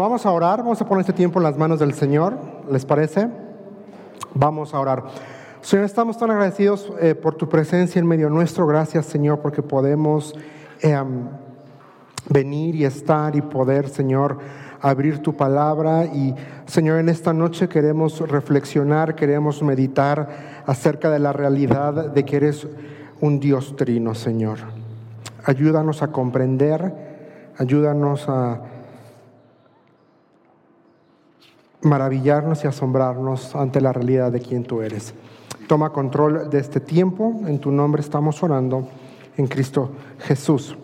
Vamos a orar, vamos a poner este tiempo en las manos del Señor, ¿les parece? Vamos a orar. Señor, estamos tan agradecidos eh, por tu presencia en medio nuestro. Gracias, Señor, porque podemos em, venir y estar y poder, Señor, abrir tu palabra. Y, Señor, en esta noche queremos reflexionar, queremos meditar acerca de la realidad de que eres un Dios trino, Señor. Ayúdanos a comprender, ayúdanos a maravillarnos y asombrarnos ante la realidad de quien tú eres. Toma control de este tiempo, en tu nombre estamos orando, en Cristo Jesús.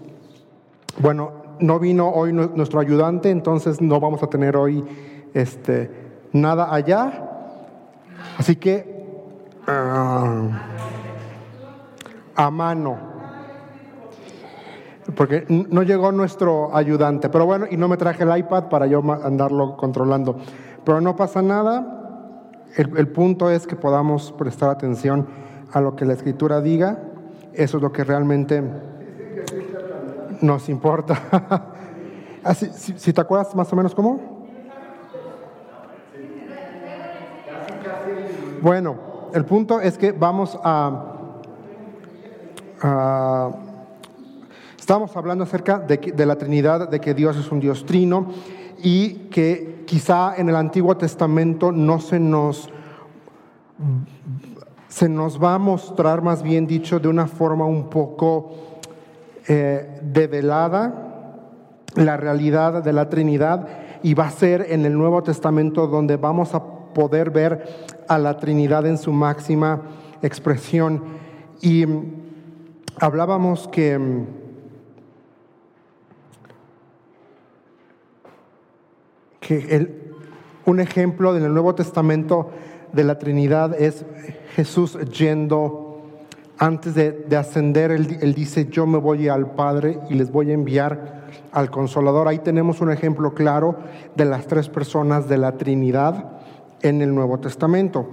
Bueno, no vino hoy nuestro ayudante, entonces no vamos a tener hoy este, nada allá. Así que ah, a mano, porque no llegó nuestro ayudante, pero bueno, y no me traje el iPad para yo andarlo controlando. Pero no pasa nada, el, punto es que podamos prestar atención a lo que la escritura diga, eso es lo que realmente nos importa. Si, te acuerdas más o menos cómo. Bueno, el punto es que vamos a, estamos hablando acerca de, de la Trinidad, de que Dios es un Dios trino y que quizá en el Antiguo Testamento no se nos, se nos va a mostrar, más bien dicho, de una forma un poco eh, develada la realidad de la Trinidad y va a ser en el Nuevo Testamento donde vamos a poder ver a la Trinidad en su máxima expresión. Y hablábamos que un ejemplo del Nuevo Testamento de la Trinidad es Jesús yendo, antes de, ascender, él, él, dice, yo me voy al Padre y les voy a enviar al Consolador. Ahí tenemos un ejemplo claro de las tres personas de la Trinidad en el Nuevo Testamento.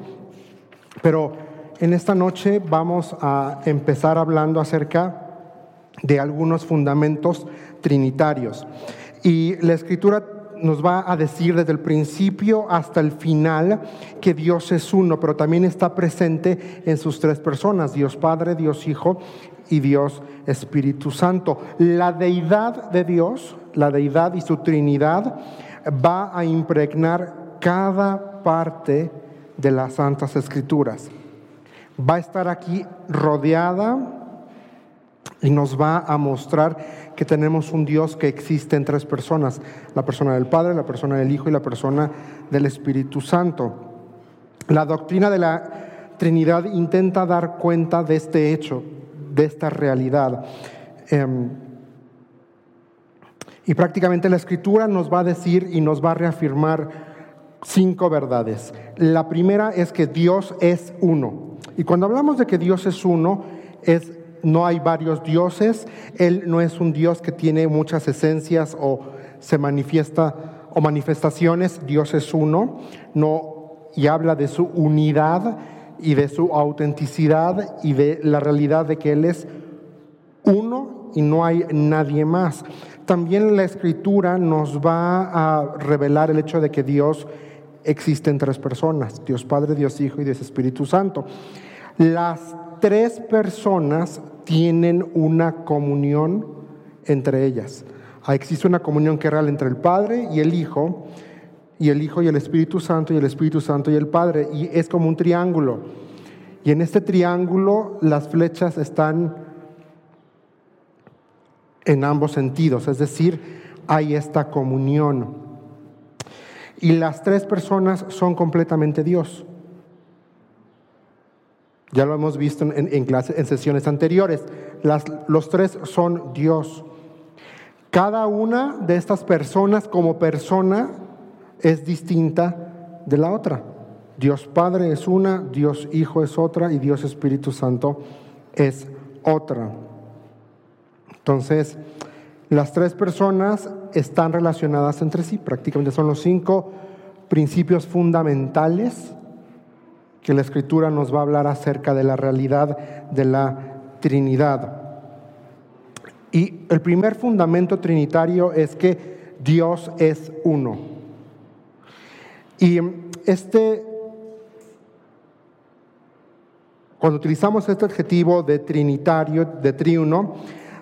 Pero en esta noche vamos a empezar hablando acerca de algunos fundamentos trinitarios. Y la escritura nos va a decir desde el principio hasta el final que Dios es uno, pero también está presente en sus tres personas, Dios Padre, Dios Hijo y Dios Espíritu Santo. La deidad de Dios, la deidad y su Trinidad va a impregnar cada parte de las Santas Escrituras. Va a estar aquí rodeada y nos va a mostrar que tenemos un Dios que existe en tres personas, la persona del Padre, la persona del Hijo y la persona del Espíritu Santo. La doctrina de la Trinidad intenta dar cuenta de este hecho, de esta realidad. Em, y prácticamente la escritura nos va a decir y nos va a reafirmar cinco verdades. La primera es que Dios es uno. Y cuando hablamos de que Dios es uno, es no hay varios dioses, Él no es un Dios que tiene muchas esencias o se manifiesta o manifestaciones, Dios es uno, no, y habla de su unidad y de su autenticidad y de la realidad de que Él es uno y no hay nadie más. También la escritura nos va a revelar el hecho de que Dios existe en tres personas, Dios Padre, Dios Hijo y Dios Espíritu Santo. Las tres personas tienen una comunión entre ellas. Existe una comunión que real entre el Padre y el Hijo, y el Hijo y el Espíritu Santo, y el Espíritu Santo y el Padre, y es como un triángulo. Y en este triángulo las flechas están en ambos sentidos, es decir, hay esta comunión. Y las tres personas son completamente Dios. Ya lo hemos visto en, en sesiones anteriores. los tres son Dios. Cada una de estas personas como persona es distinta de la otra. Dios Padre es una, Dios Hijo es otra y Dios Espíritu Santo es otra. Entonces, las tres personas están relacionadas entre sí, prácticamente son los cinco principios fundamentales que la escritura nos va a hablar acerca de la realidad de la Trinidad. Y el primer fundamento trinitario es que Dios es uno. Y este, cuando utilizamos este adjetivo de trinitario, de triuno,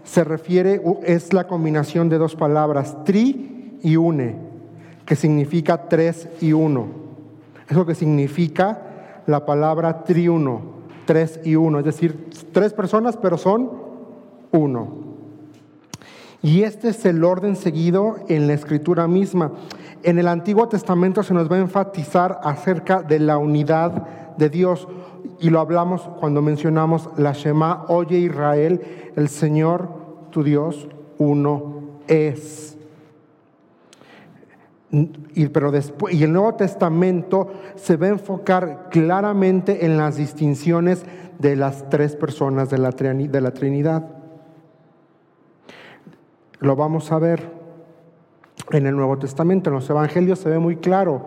se refiere, es la combinación de dos palabras, tri y une, que significa tres y uno. Es lo que significa la palabra triuno, tres y uno, es decir, tres personas, pero son uno. Y este es el orden seguido en la escritura misma. En el Antiguo Testamento se nos va a enfatizar acerca de la unidad de Dios. Y lo hablamos cuando mencionamos la Shema, oye Israel, el Señor tu Dios uno es. Y, el Nuevo Testamento se va a enfocar claramente en las distinciones de las tres personas de la, Trinidad. Lo vamos a ver en el Nuevo Testamento, en los Evangelios se ve muy claro.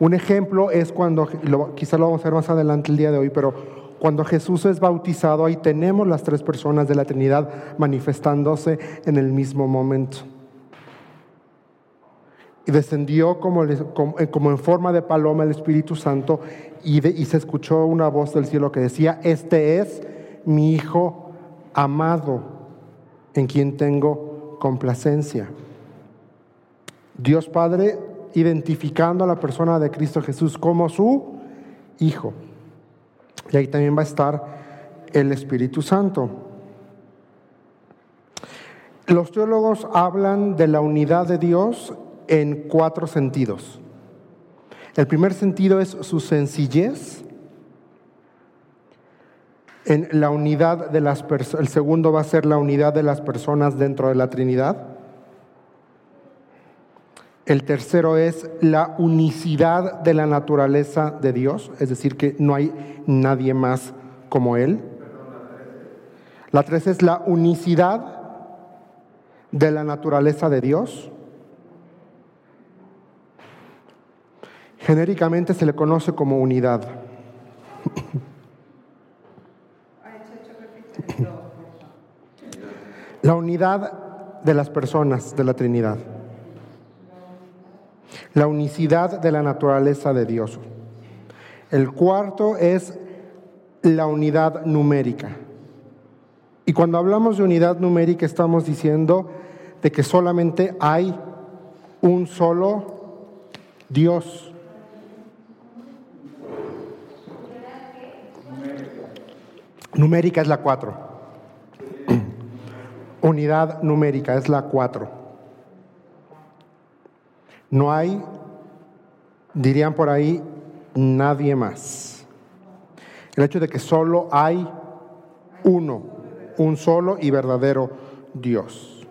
Un ejemplo es cuando, quizá lo vamos a ver más adelante el día de hoy, pero cuando Jesús es bautizado, ahí tenemos las tres personas de la Trinidad manifestándose en el mismo momento. Y descendió como, como en forma de paloma el Espíritu Santo y se escuchó una voz del cielo que decía, este es mi Hijo amado en quien tengo complacencia. Dios Padre identificando a la persona de Cristo Jesús como su Hijo. Y ahí también va a estar el Espíritu Santo. Los teólogos hablan de la unidad de Dios en cuatro sentidos. El primer sentido es su sencillez, en la unidad de las el segundo va a ser la unidad de las personas dentro de la Trinidad. El tercero es la unicidad de la naturaleza de Dios, es decir, que no hay nadie más como Él. La tres es la unicidad de la naturaleza de Dios. Genéricamente se le conoce como unidad. La unidad de las personas de la Trinidad. La unicidad de la naturaleza de Dios. El cuarto es la unidad numérica. Y cuando hablamos de unidad numérica estamos diciendo de que solamente hay un solo Dios. Numérica es la cuatro unidad numérica, es la 4. No hay, dirían por ahí, nadie más. El hecho de que solo hay uno, un solo y verdadero Dios.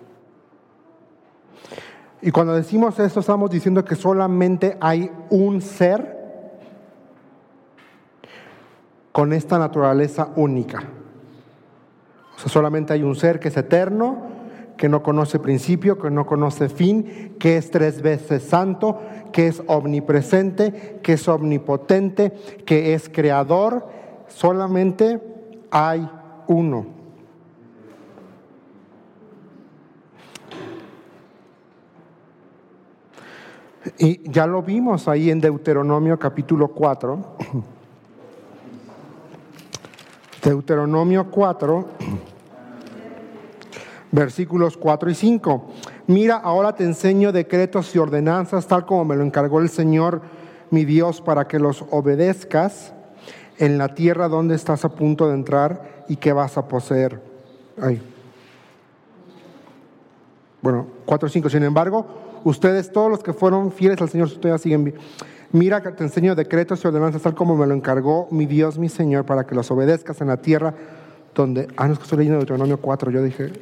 Y cuando decimos esto estamos diciendo que solamente hay un ser con esta naturaleza única. O sea, solamente hay un ser que es eterno, que no conoce principio, que no conoce fin, que es tres veces santo, que es omnipresente, que es omnipotente, que es creador. Solamente hay uno. Y ya lo vimos ahí en Deuteronomio capítulo 4. Deuteronomio 4, versículos 4 y 5. Mira, ahora te enseño decretos y ordenanzas tal como me lo encargó el Señor mi Dios para que los obedezcas en la tierra donde estás a punto de entrar y que vas a poseer. Ay. Bueno, 4 y 5. Sin embargo, ustedes, todos los que fueron fieles al Señor, ustedes siguen bien Mira que te enseño decretos y ordenanzas tal como me lo encargó mi Dios, mi Señor, para que los obedezcas en la tierra donde... Ah, no es que estoy leyendo Deuteronomio 4, yo dije...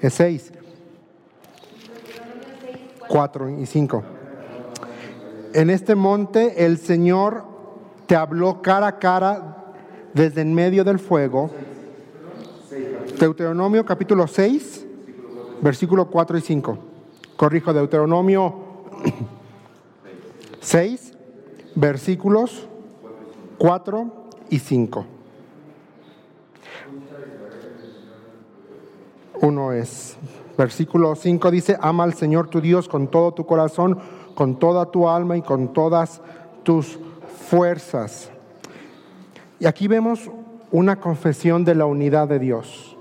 Es 6. 4 y 5. En este monte el Señor te habló cara a cara desde en medio del fuego. Deuteronomio capítulo 6, versículo 4 y 5. Corrijo, Deuteronomio 6, versículos 4 y 5. Uno es, Versículo 5 dice, ama al Señor tu Dios con todo tu corazón, con toda tu alma y con todas tus fuerzas. Y aquí vemos una confesión de la unidad de Dios.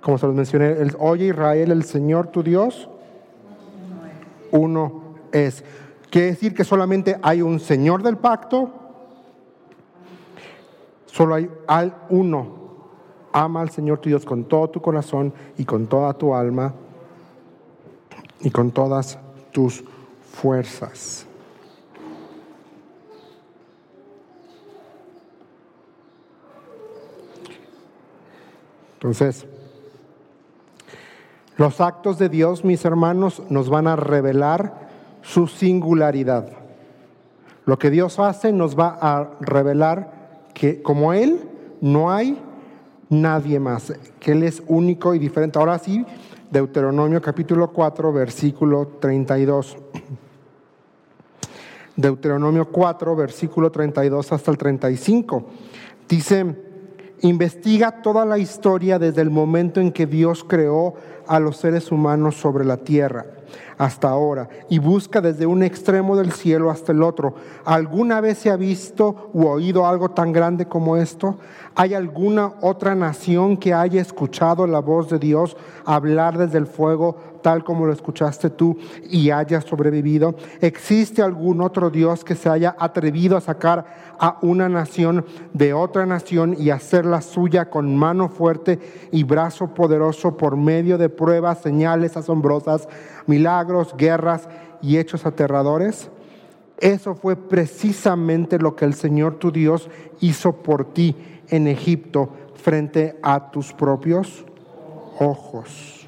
Como se los mencioné, oye Israel, el Señor tu Dios, uno es. Quiere decir que solamente hay un Señor del pacto, solo hay al uno. Ama al Señor tu Dios con todo tu corazón y con toda tu alma y con todas tus fuerzas. Entonces, los actos de Dios, mis hermanos, nos van a revelar su singularidad. Lo que Dios hace nos va a revelar que como Él no hay nadie más, que Él es único y diferente. Ahora sí, Deuteronomio capítulo 4, versículo 32. Deuteronomio 4, versículo 32 hasta el 35. Dice, investiga toda la historia desde el momento en que Dios creó a los seres humanos sobre la tierra hasta ahora y busca desde un extremo del cielo hasta el otro. ¿Alguna vez se ha visto u oído algo tan grande como esto? ¿Hay alguna otra nación que haya escuchado la voz de Dios hablar desde el fuego tal como lo escuchaste tú y haya sobrevivido? ¿Existe algún otro Dios que se haya atrevido a sacar a una nación de otra nación y hacerla suya con mano fuerte y brazo poderoso por medio de pruebas, señales asombrosas, milagros, guerras y hechos aterradores? Eso fue precisamente lo que el Señor tu Dios hizo por ti en Egipto frente a tus propios ojos.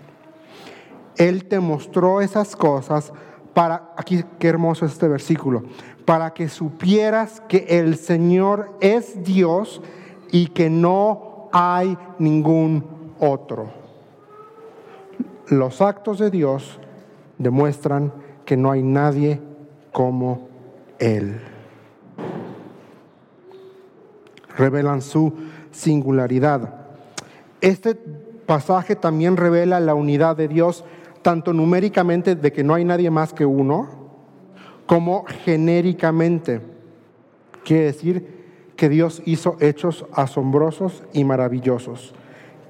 Él te mostró esas cosas para, aquí qué hermoso este versículo, para que supieras que el Señor es Dios y que no hay ningún otro. Los actos de Dios demuestran que no hay nadie como Él. Revelan su singularidad. Este pasaje también revela la unidad de Dios, tanto numéricamente de que no hay nadie más que uno, como genéricamente. Quiere decir que Dios hizo hechos asombrosos y maravillosos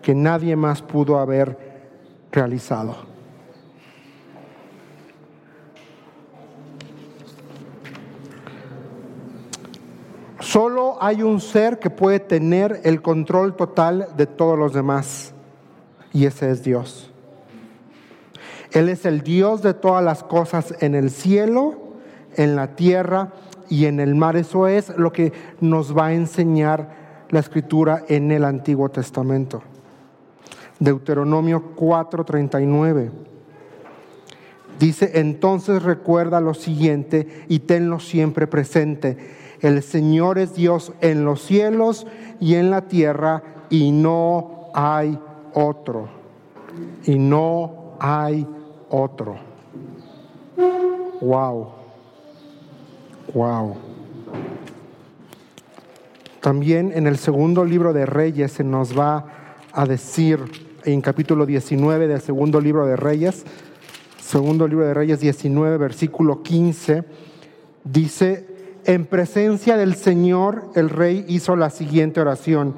que nadie más pudo haber realizado. Solo hay un ser que puede tener el control total de todos los demás, y ese es Dios. Él es el Dios de todas las cosas en el cielo, en la tierra y en el mar. Eso es lo que nos va a enseñar la escritura en el Antiguo Testamento. Deuteronomio 4:39. Dice, entonces recuerda lo siguiente y tenlo siempre presente el Señor es Dios en los cielos y en la tierra y no hay otro. Y no hay otro. Wow. Wow. También en el segundo libro de Reyes se nos va a decir en capítulo 19 del segundo libro de Reyes, segundo libro de Reyes 19, versículo 15, dice, en presencia del Señor, el rey hizo la siguiente oración.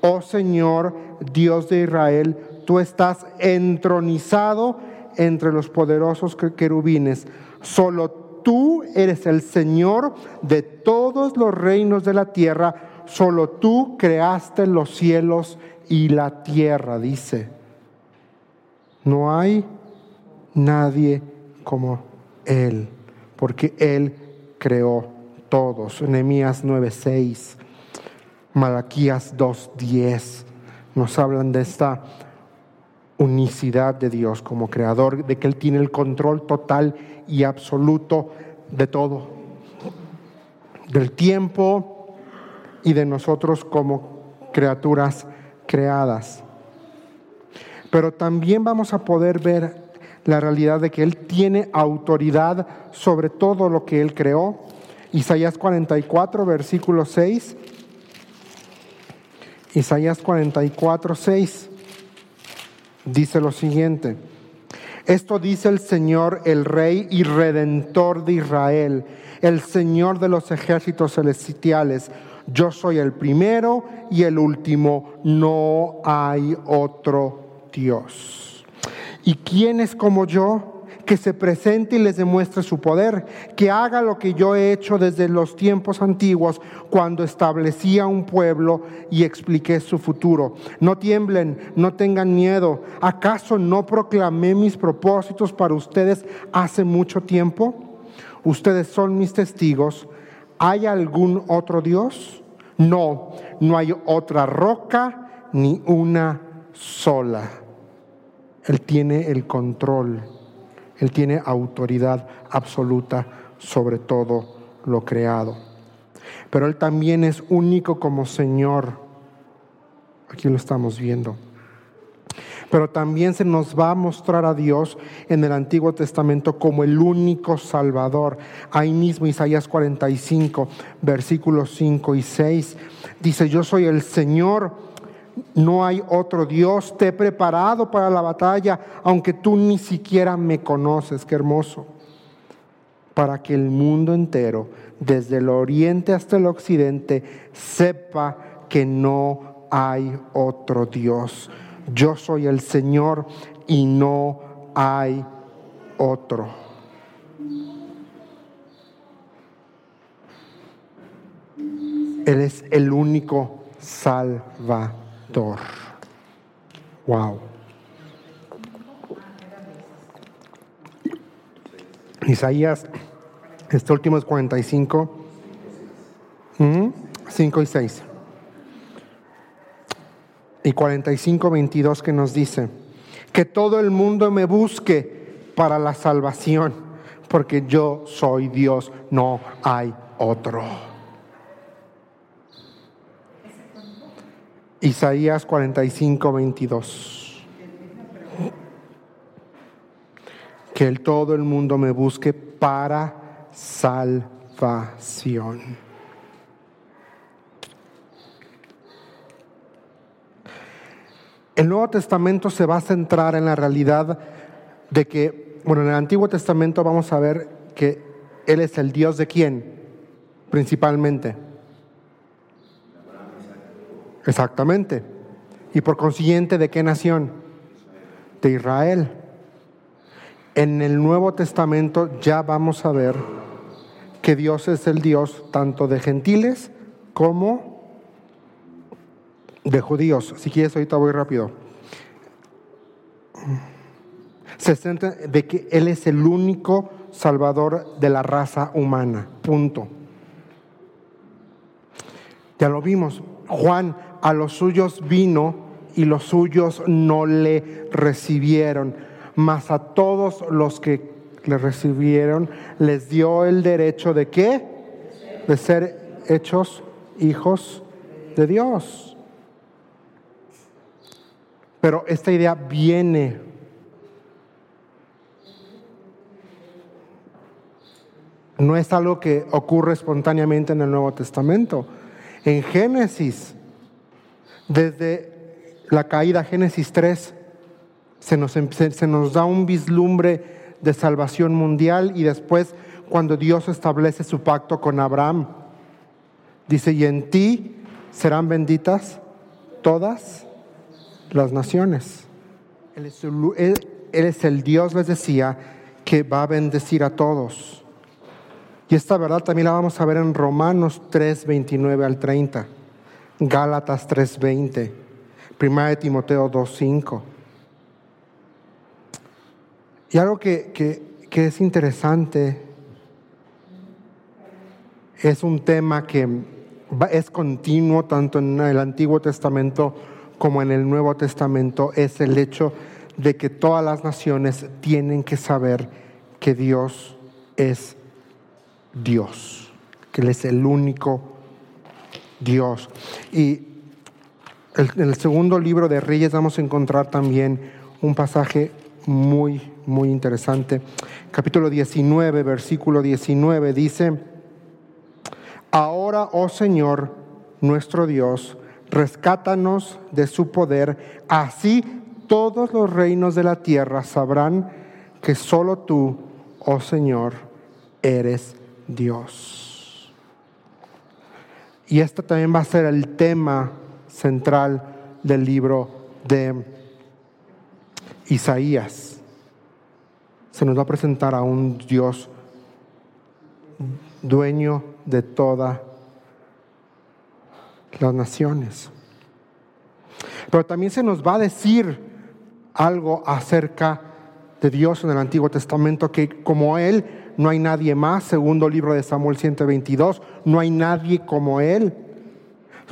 Oh Señor, Dios de Israel, tú estás entronizado entre los poderosos querubines. Solo tú eres el Señor de todos los reinos de la tierra. Solo tú creaste los cielos y la tierra, dice. No hay nadie como Él, porque Él creó todos. Nehemías 9:6, Malaquías 2:10 nos hablan de esta unicidad de Dios como creador, de que Él tiene el control total y absoluto de todo, del tiempo y de nosotros como criaturas creadas. Pero también vamos a poder ver la realidad de que Él tiene autoridad sobre todo lo que Él creó Isaías 44, versículo 6. Isaías 44, 6 dice lo siguiente. Esto dice el Señor, el Rey y Redentor de Israel, el Señor de los ejércitos celestiales. Yo soy el primero y el último, no hay otro Dios. ¿Y quién es como yo? Que se presente y les demuestre su poder, que haga lo que yo he hecho desde los tiempos antiguos, cuando establecía un pueblo y expliqué su futuro. No tiemblen, no tengan miedo. ¿Acaso no proclamé mis propósitos para ustedes hace mucho tiempo? Ustedes son mis testigos. ¿Hay algún otro Dios? No, no hay otra roca ni una sola. Él tiene el control, Él tiene autoridad absoluta sobre todo lo creado. Pero Él también es único como Señor. Aquí lo estamos viendo pero también se nos va a mostrar a Dios en el Antiguo Testamento como el único Salvador. Ahí mismo Isaías 45, versículos 5 y 6, dice, yo soy el Señor, no hay otro Dios, te he preparado para la batalla, aunque tú ni siquiera me conoces, qué hermoso, para que el mundo entero, desde el oriente hasta el occidente, sepa que no hay otro Dios yo soy el Señor y no hay otro. Él es el único Salvador. Wow. Isaías, este último es 45, 5 y 6 y 45, 22 que nos dice, que todo el mundo me busque para la salvación, porque yo soy Dios, no hay otro. Isaías 45, 22. Que el, todo el mundo me busque para salvación. El Nuevo Testamento se va a centrar en la realidad de que, bueno, en el Antiguo Testamento vamos a ver que Él es el Dios de quién, principalmente. Exactamente. Y por consiguiente, ¿de qué nación? De Israel. En el Nuevo Testamento ya vamos a ver que Dios es el Dios tanto de gentiles como de judíos. Si quieres, ahorita voy rápido. Se centra de que Él es el único salvador de la raza humana. Punto. Ya lo vimos. Juan a los suyos vino y los suyos no le recibieron. Mas a todos los que le recibieron les dio el derecho de qué? De ser hechos hijos de Dios. Pero esta idea viene no es algo que ocurre espontáneamente en el Nuevo Testamento. En Génesis, desde la caída, Génesis 3, se nos, em, se nos da un vislumbre de salvación mundial y después cuando Dios establece su pacto con Abraham, dice, y en ti serán benditas todas las naciones. Él es, el, Dios, les decía, que va a bendecir a todos. Y esta verdad también la vamos a ver en Romanos 3, 29 al 30, Gálatas 3, 20, 1 de Timoteo 2, 5. Y algo que, que es interesante es un tema que es continuo tanto en el Antiguo Testamento como en el Nuevo Testamento es el hecho de que todas las naciones tienen que saber que Dios es Dios, que Él es el único Dios. Y en el segundo libro de Reyes vamos a encontrar también un pasaje muy, muy interesante. Capítulo 19, versículo 19 dice, Ahora, oh Señor, nuestro Dios, rescátanos de su poder, así todos los reinos de la tierra sabrán que solo tú, oh Señor, eres Dios. Y este también va a ser el tema central del libro de Isaías. Se nos va a presentar a un Dios dueño de todas las naciones. Pero también se nos va a decir algo acerca de Dios en el Antiguo Testamento, que como Él no hay nadie más, segundo libro de Samuel 122, no hay nadie como Él.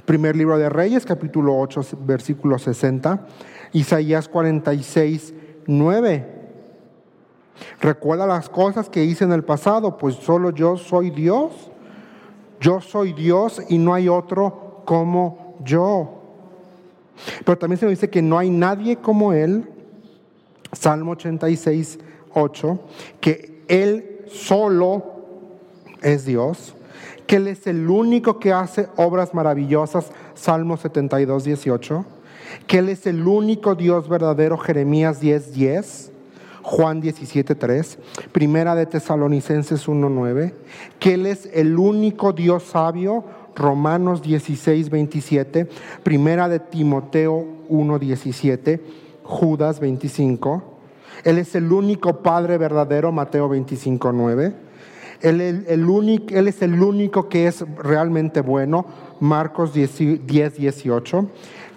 Primer libro de Reyes, capítulo 8, versículo 60, Isaías 46, 9. Recuerda las cosas que hice en el pasado, pues solo yo soy Dios. Yo soy Dios y no hay otro como yo. Pero también se nos dice que no hay nadie como Él. Salmo 86, 8, que Él solo es Dios, que Él es el único que hace obras maravillosas. Salmo 72, 18, que Él es el único Dios verdadero. Jeremías 10, 10. Juan 17:3, Primera de Tesalonicenses 1:9, que Él es el único Dios sabio, Romanos 16:27, Primera de Timoteo 1:17, Judas 25. Él es el único Padre verdadero, Mateo 25:9. Él, el es el único que es realmente bueno, Marcos 10, 18.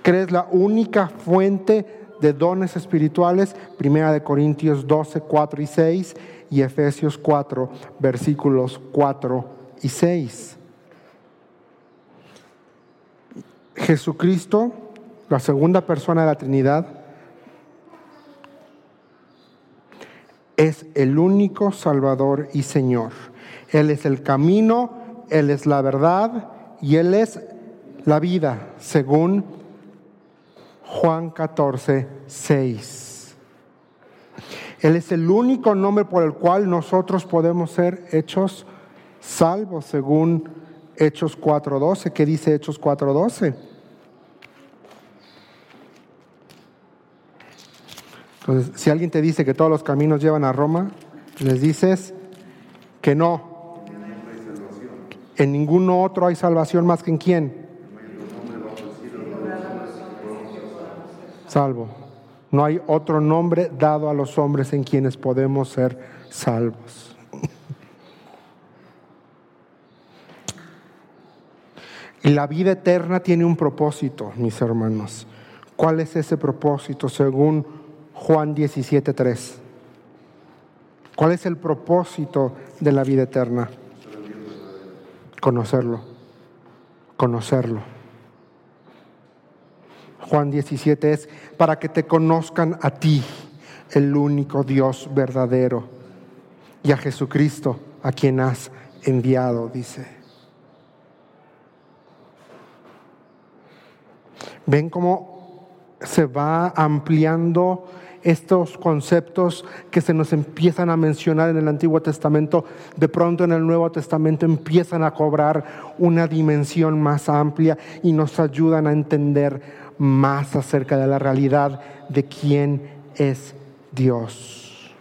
Que es la única fuente de dones espirituales, Primera de Corintios 12, 4 y 6 y Efesios 4, versículos 4 y 6. Jesucristo, la segunda persona de la Trinidad, es el único Salvador y Señor. Él es el camino, Él es la verdad y Él es la vida, según Juan 14, 6. Él es el único nombre por el cual nosotros podemos ser hechos salvos, según Hechos 4.12. ¿Qué dice Hechos 4.12? Entonces, si alguien te dice que todos los caminos llevan a Roma, les dices que no. En ninguno otro hay salvación más que en quién. salvo. No hay otro nombre dado a los hombres en quienes podemos ser salvos. Y la vida eterna tiene un propósito, mis hermanos. ¿Cuál es ese propósito según Juan 17.3? ¿Cuál es el propósito de la vida eterna? Conocerlo. Conocerlo. Juan 17 es para que te conozcan a ti, el único Dios verdadero, y a Jesucristo, a quien has enviado, dice. Ven cómo se va ampliando estos conceptos que se nos empiezan a mencionar en el Antiguo Testamento, de pronto en el Nuevo Testamento empiezan a cobrar una dimensión más amplia y nos ayudan a entender más acerca de la realidad de quién es Dios.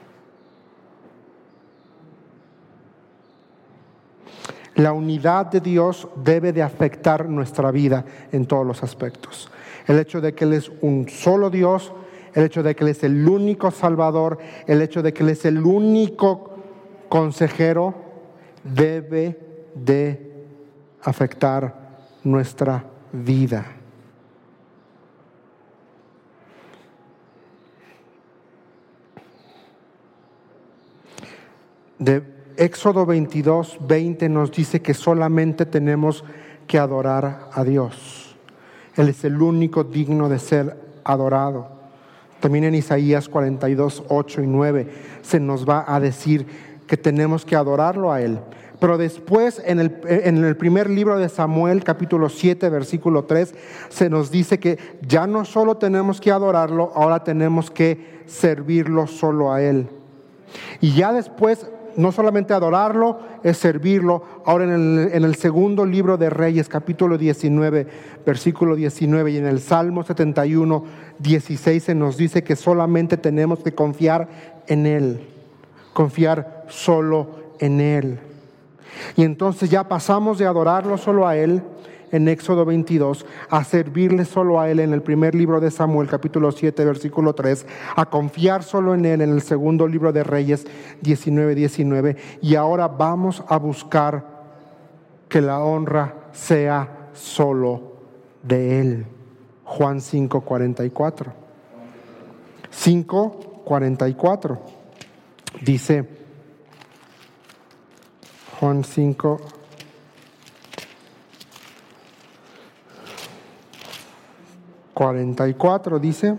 La unidad de Dios debe de afectar nuestra vida en todos los aspectos. El hecho de que Él es un solo Dios, el hecho de que Él es el único Salvador, el hecho de que Él es el único consejero, debe de afectar nuestra vida. de Éxodo 22, 20 nos dice que solamente tenemos que adorar a Dios. Él es el único digno de ser adorado. También en Isaías 42, 8 y 9 se nos va a decir que tenemos que adorarlo a Él. Pero después, en el, en el, primer libro de Samuel, capítulo 7, versículo 3, se nos dice que ya no solo tenemos que adorarlo, ahora tenemos que servirlo solo a Él. Y ya después no solamente adorarlo, es servirlo. Ahora en el, en el, segundo libro de Reyes, capítulo 19, versículo 19, y en el Salmo 71, 16 se nos dice que solamente tenemos que confiar en Él. confiar solo en Él. Y entonces ya pasamos de adorarlo solo a Él en Éxodo 22, a servirle solo a Él en el primer libro de Samuel, capítulo 7, versículo 3, a confiar solo en Él en el segundo libro de Reyes 19, 19, y ahora vamos a buscar que la honra sea solo de Él. Juan 5, 44. 5, 44. Dice Juan 5, 44 dice,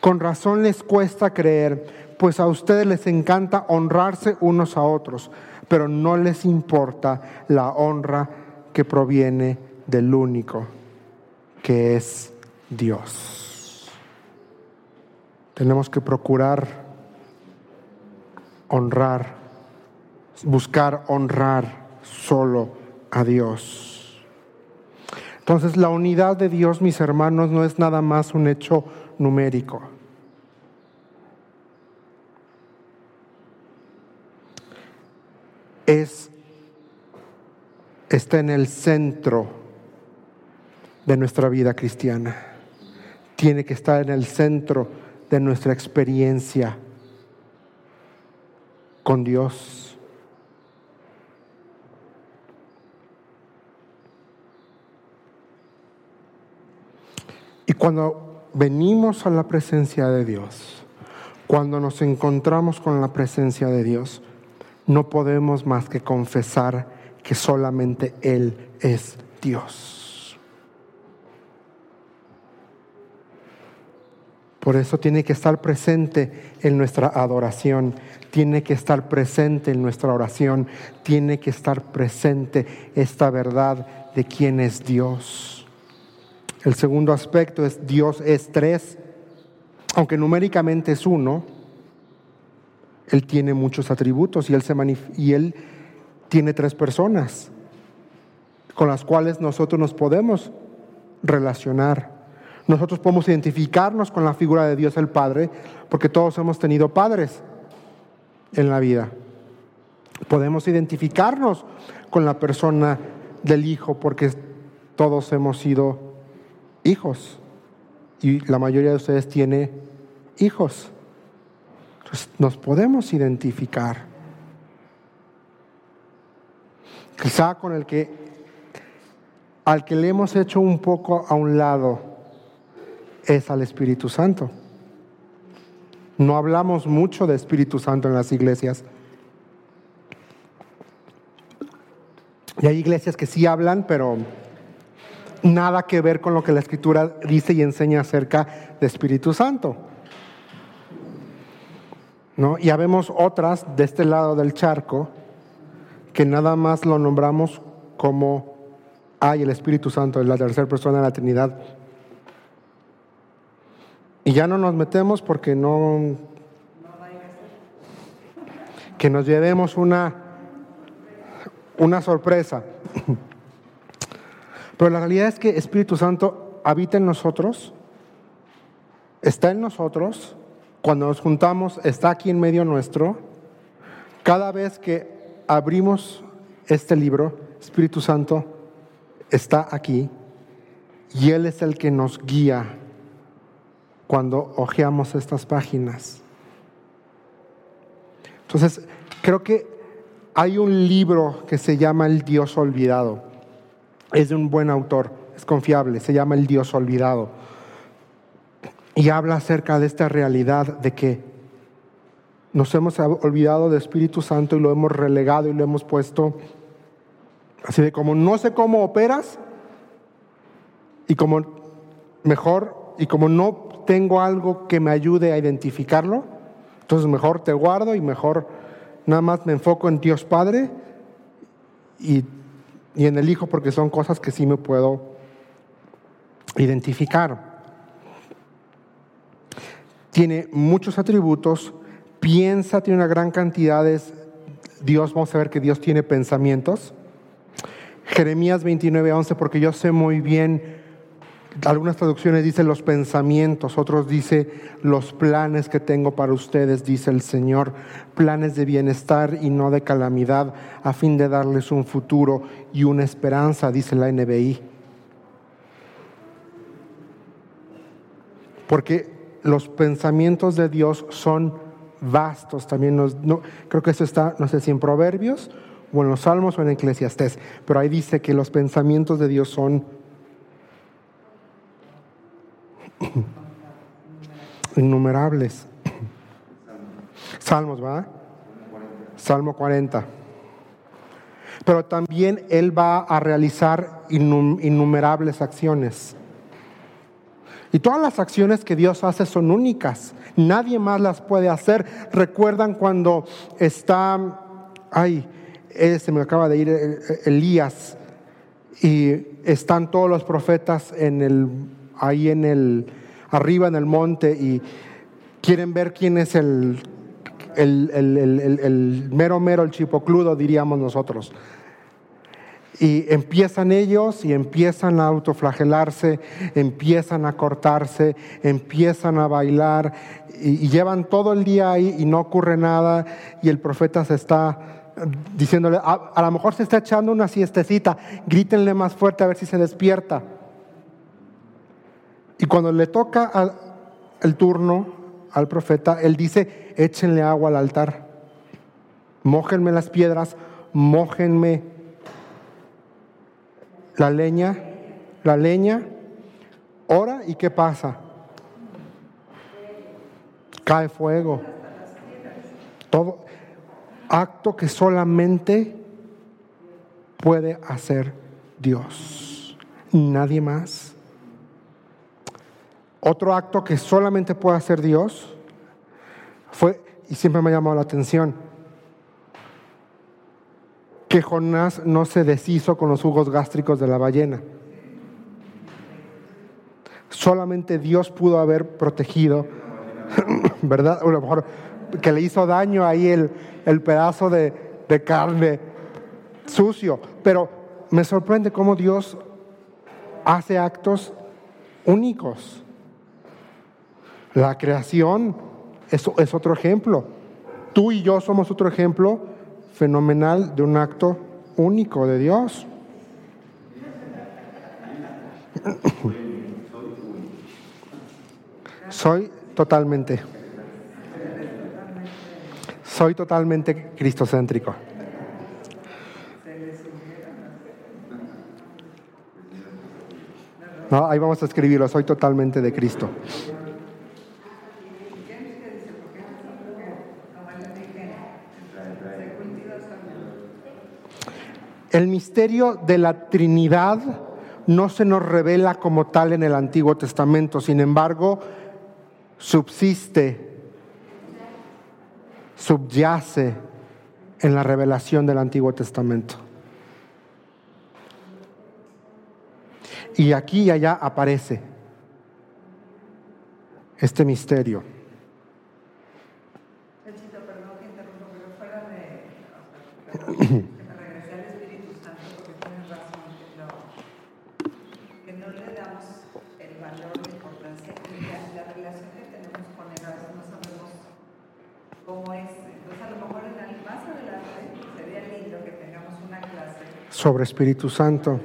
con razón les cuesta creer, pues a ustedes les encanta honrarse unos a otros, pero no les importa la honra que proviene del único, que es Dios. Tenemos que procurar honrar, buscar honrar solo a Dios. Entonces la unidad de Dios, mis hermanos, no es nada más un hecho numérico. Es, está en el centro de nuestra vida cristiana. Tiene que estar en el centro de nuestra experiencia con Dios. Y cuando venimos a la presencia de Dios, cuando nos encontramos con la presencia de Dios, no podemos más que confesar que solamente Él es Dios. Por eso tiene que estar presente en nuestra adoración, tiene que estar presente en nuestra oración, tiene que estar presente esta verdad de quién es Dios. El segundo aspecto es Dios es tres. Aunque numéricamente es uno, Él tiene muchos atributos y él, se y él tiene tres personas con las cuales nosotros nos podemos relacionar. Nosotros podemos identificarnos con la figura de Dios el Padre, porque todos hemos tenido padres en la vida. Podemos identificarnos con la persona del Hijo, porque todos hemos sido hijos. Y la mayoría de ustedes tiene hijos. Entonces nos podemos identificar. Quizá con el que al que le hemos hecho un poco a un lado es al Espíritu Santo. No hablamos mucho de Espíritu Santo en las iglesias. Y hay iglesias que sí hablan, pero nada que ver con lo que la Escritura dice y enseña acerca de Espíritu Santo. ¿No? Y habemos otras de este lado del charco que nada más lo nombramos como hay el Espíritu Santo, la tercera persona de la Trinidad. Y ya no nos metemos porque no que nos llevemos una una sorpresa. Pero la realidad es que Espíritu Santo habita en nosotros, está en nosotros, cuando nos juntamos está aquí en medio nuestro. Cada vez que abrimos este libro, Espíritu Santo está aquí y Él es el que nos guía cuando hojeamos estas páginas. Entonces, creo que hay un libro que se llama El Dios Olvidado es de un buen autor, es confiable, se llama El Dios Olvidado. Y habla acerca de esta realidad de que nos hemos olvidado del Espíritu Santo y lo hemos relegado y lo hemos puesto así de como no sé cómo operas y como mejor y como no tengo algo que me ayude a identificarlo, entonces mejor te guardo y mejor nada más me enfoco en Dios Padre y y en el Hijo porque son cosas que sí me puedo identificar. Tiene muchos atributos, piensa, tiene una gran cantidad de... Dios, vamos a ver que Dios tiene pensamientos. Jeremías 29, 11, porque yo sé muy bien Algunas traducciones dicen los pensamientos, otros dice los planes que tengo para ustedes, dice el Señor, planes de bienestar y no de calamidad, a fin de darles un futuro y una esperanza, dice la NBI. Porque los pensamientos de Dios son vastos, también no, creo que eso está, no sé si en Proverbios o en los Salmos o en Eclesiastés, pero ahí dice que los pensamientos de Dios son innumerables. Salmos, ¿va? Salmo 40. Pero también Él va a realizar innumerables acciones. Y todas las acciones que Dios hace son únicas. Nadie más las puede hacer. Recuerdan cuando está, ay, se me acaba de ir eh, eh, Elías y están todos los profetas en el, ahí en el, arriba en el monte y quieren ver quién es el, el, el mero mero, el chipocludo, diríamos nosotros. Y empiezan ellos y empiezan a autoflagelarse, empiezan a cortarse, empiezan a bailar y, llevan todo el día ahí y no ocurre nada y el profeta se está diciéndole, a, a lo mejor se está echando una siestecita, grítenle más fuerte a ver si se despierta. Y cuando le toca el turno al profeta, él dice, échenle agua al altar, mójenme las piedras, mójenme la leña, la leña, ora y ¿qué pasa? Cae fuego. Todo acto que solamente puede hacer Dios, nadie más. Otro acto que solamente puede hacer Dios fue, y siempre me ha llamado la atención, que Jonás no se deshizo con los jugos gástricos de la ballena. Solamente Dios pudo haber protegido, ¿verdad? a lo mejor que le hizo daño ahí el, el pedazo de, de carne sucio. Pero me sorprende cómo Dios hace actos únicos. La creación es, es, otro ejemplo. Tú y yo somos otro ejemplo fenomenal de un acto único de Dios. Soy totalmente, soy totalmente cristocéntrico. No, ahí vamos a escribirlo, soy totalmente de Cristo. El misterio de la Trinidad no se nos revela como tal en el Antiguo Testamento, sin embargo, subsiste, subyace en la revelación del Antiguo Testamento. Y aquí y allá aparece este misterio. Sobre Espíritu Santo.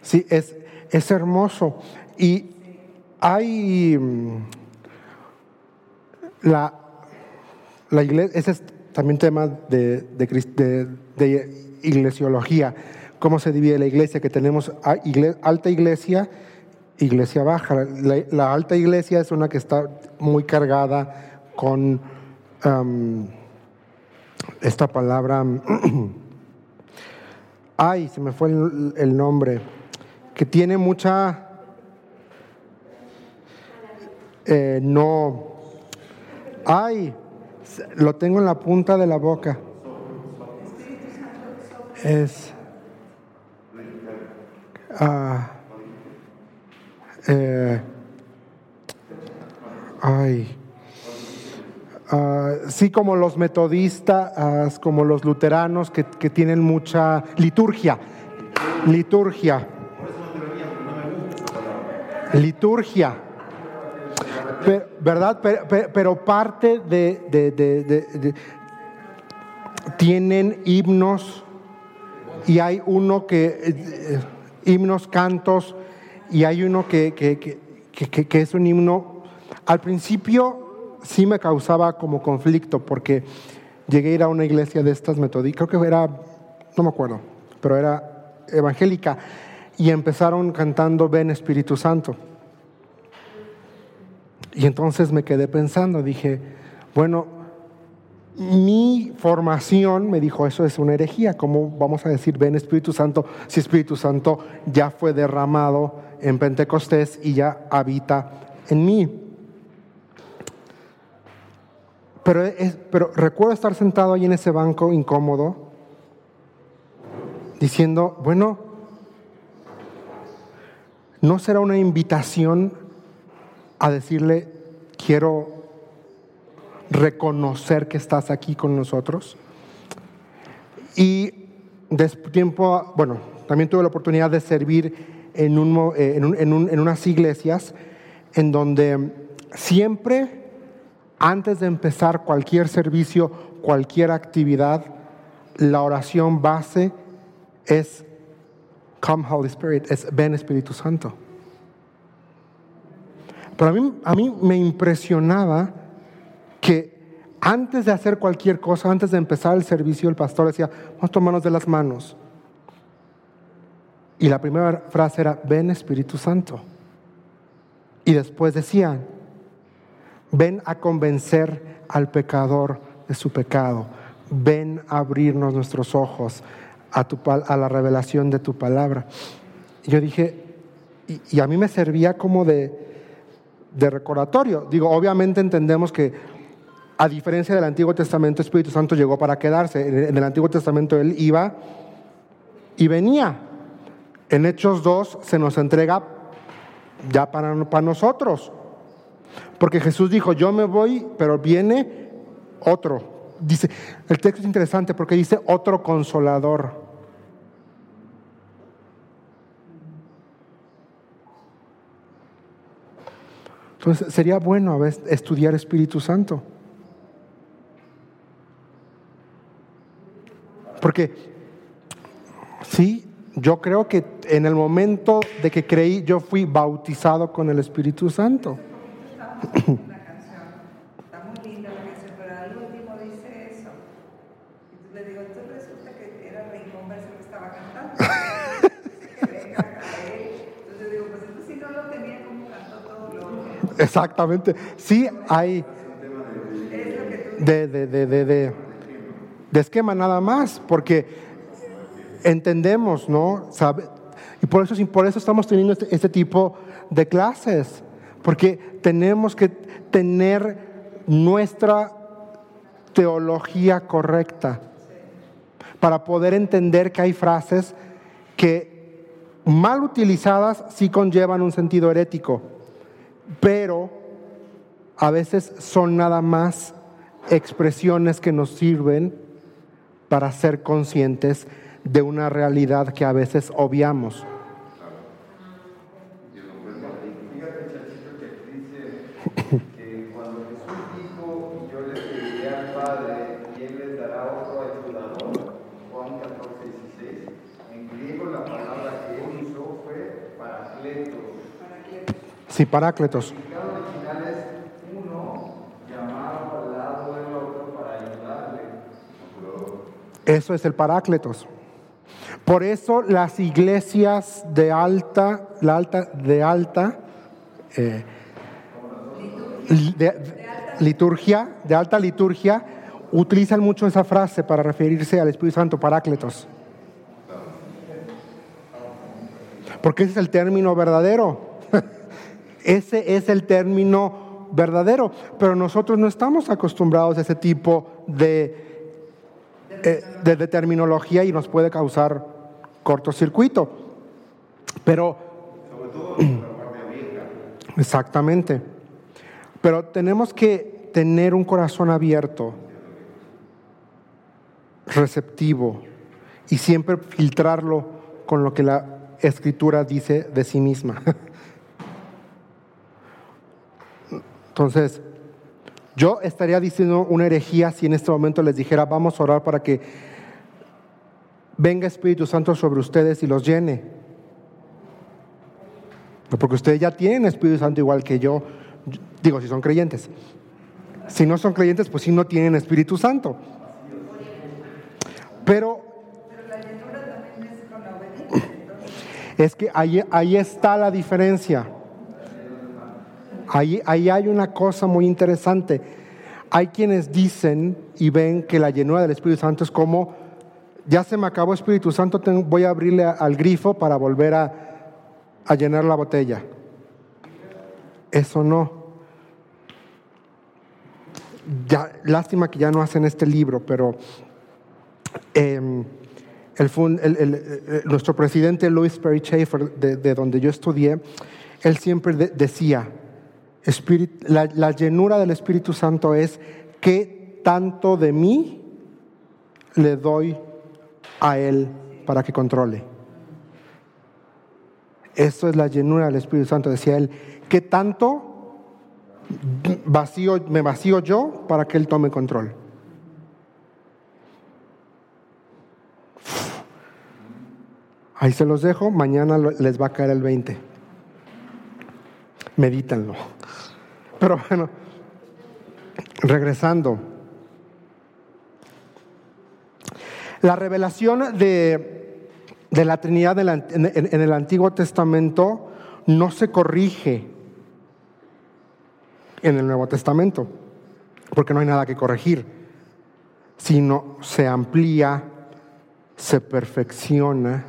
Sí, es, es hermoso. Y hay mm, la, la iglesia, ese es también tema de, de, de, iglesiología, cómo se divide la iglesia, que tenemos alta iglesia, iglesia baja. La, alta iglesia es una que está muy cargada con esta palabra ay, se me fue el, nombre, que tiene mucha, eh, no, ay, lo tengo en la punta de la boca. Es, ah, eh, ay, uh, sí como los metodistas, como los luteranos que, que tienen mucha liturgia, liturgia. liturgia. ¿Verdad? Pero, parte de, Tienen himnos y hay uno que... Eh, himnos, cantos, y hay uno que, que es un himno... Al principio sí me causaba como conflicto porque llegué a ir a una iglesia de estas metodicas, creo que era, no me acuerdo, pero era evangélica, y empezaron cantando Ven Espíritu Santo. Y entonces me quedé pensando, dije, bueno, mi formación me dijo, eso es una herejía, ¿cómo vamos a decir ven Espíritu Santo si Espíritu Santo ya fue derramado en Pentecostés y ya habita en mí? Pero, pero recuerdo estar sentado ahí en ese banco incómodo, diciendo, bueno, ¿no será una invitación a decirle, quiero reconocer que estás aquí con nosotros? Y después tiempo, bueno, también tuve la oportunidad de servir en, un, eh, en, un, en unas iglesias en donde siempre antes de empezar cualquier servicio, cualquier actividad, la oración base es Come Holy Spirit, es ven Espíritu Santo. Pero a mí, a mí me impresionaba que antes de hacer cualquier cosa, antes de empezar el servicio, el pastor decía, vamos a tomarnos de las manos. Y la primera frase era, ven Espíritu Santo. Y después decían, Ven a convencer al pecador de su pecado. Ven a abrirnos nuestros ojos a, la revelación de tu palabra. Y yo dije, y, a mí me servía como de, recordatorio. Digo, obviamente entendemos que a diferencia del Antiguo Testamento, Espíritu Santo llegó para quedarse. En el Antiguo Testamento Él iba y venía. En Hechos 2 se nos entrega ya para nosotros. Porque Jesús dijo, yo me voy, pero viene otro. Dice, el texto es interesante porque dice otro consolador. Entonces sería bueno a veces estudiar Espíritu Santo. Porque sí, yo creo que en el momento de que creí, yo fui bautizado con el Espíritu Santo. La canción está muy linda la canción, pero al último dice eso. Y le digo, entonces resulta que era la inconverso que estaba cantando. que venga a él. Entonces digo, pues entonces si no lo tenía como cantó todo lo Exactamente. Sí, hay. De, de, de, de, de, esquema nada más, porque entendemos, ¿no? ¿Sabe? Y por eso, por eso estamos teniendo este, este tipo de clases porque tenemos que tener nuestra teología correcta para poder entender que hay frases que mal utilizadas sí conllevan un sentido herético, pero a veces son nada más expresiones que nos sirven para ser conscientes de una realidad que a veces obviamos. Sí, parácletos. Eso es el parácletos. Por eso las iglesias de alta, la alta, de alta, eh, liturgia, de alta liturgia, utilizan mucho esa frase para referirse al Espíritu Santo, parácletos. Porque ese es el término verdadero. Ese es el término verdadero, pero nosotros no estamos acostumbrados a ese tipo de, eh, de, terminología y nos puede causar cortocircuito. Pero, exactamente, pero tenemos que tener un corazón abierto, receptivo y siempre filtrarlo con lo que la escritura dice de sí misma. Entonces, yo estaría diciendo una herejía si en este momento les dijera, vamos a orar para que venga Espíritu Santo sobre ustedes y los llene. Porque ustedes ya tienen Espíritu Santo igual que yo, digo, si son creyentes. Si no son creyentes, pues sí no tienen Espíritu Santo. Pero es que ahí, ahí está la diferencia. Ahí, hay una cosa muy interesante. Hay quienes dicen y ven que la llenura del Espíritu Santo es como, ya se me acabó Espíritu Santo, voy a abrirle al grifo para volver a, llenar la botella. Eso no. Lástima que ya no hacen este libro, pero em, eh, nuestro presidente Louis Perry Schaeffer, de, de donde yo estudié, él siempre de- decía, "Spirit- la, llenura del Espíritu Santo es qué tanto de mí le doy a Él para que controle. Eso es la llenura del Espíritu Santo, decía él, qué tanto vacío, me vacío yo para que Él tome control. Ahí se los dejo, mañana les va a caer el 20. Medítenlo. Pero bueno, regresando. La revelación de, de la Trinidad en, en el Antiguo Testamento no se corrige en el Nuevo Testamento, porque no hay nada que corregir, sino se amplía, se perfecciona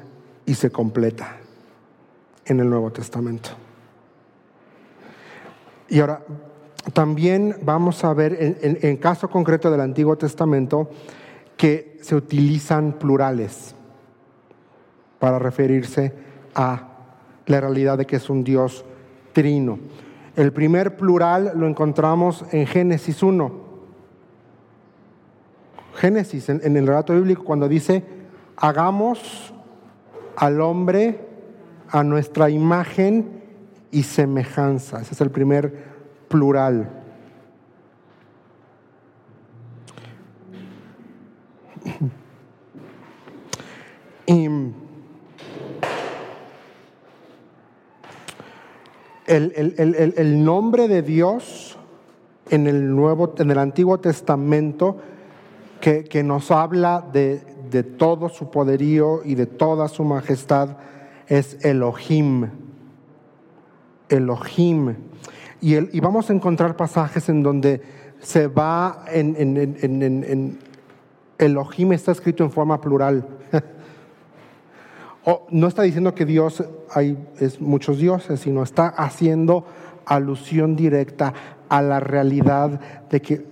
y se completa en el Nuevo Testamento. Y ahora, también vamos a ver en, caso concreto del Antiguo Testamento que se utilizan plurales para referirse a la realidad de que es un Dios trino. El primer plural lo encontramos en Génesis 1. Génesis, en, en el relato bíblico, cuando dice, hagamos al hombre a nuestra imagen y semejanza. Ese es el primer plural. Y el, el- el- el- nombre de Dios en el, Nuevo, en el Antiguo Testamento que, que nos habla de, de todo su poderío y de toda su majestad es Elohim. Elohim. Y, el- vamos a encontrar pasajes en donde se va en, en- en- en- está escrito en forma plural. O no está diciendo que Dios hay es muchos dioses, sino está haciendo alusión directa a la realidad de que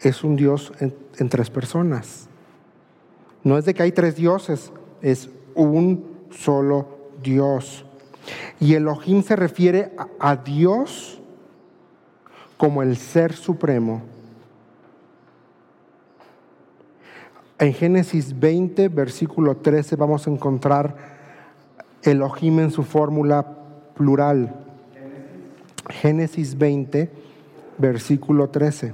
es un Dios en, tres personas. No es de que hay tres dioses, es un solo Dios. Y Elohim se refiere a Dios como el ser supremo. En Génesis 20, versículo 13, vamos a encontrar Elohim en su fórmula plural. Génesis 20, versículo 13.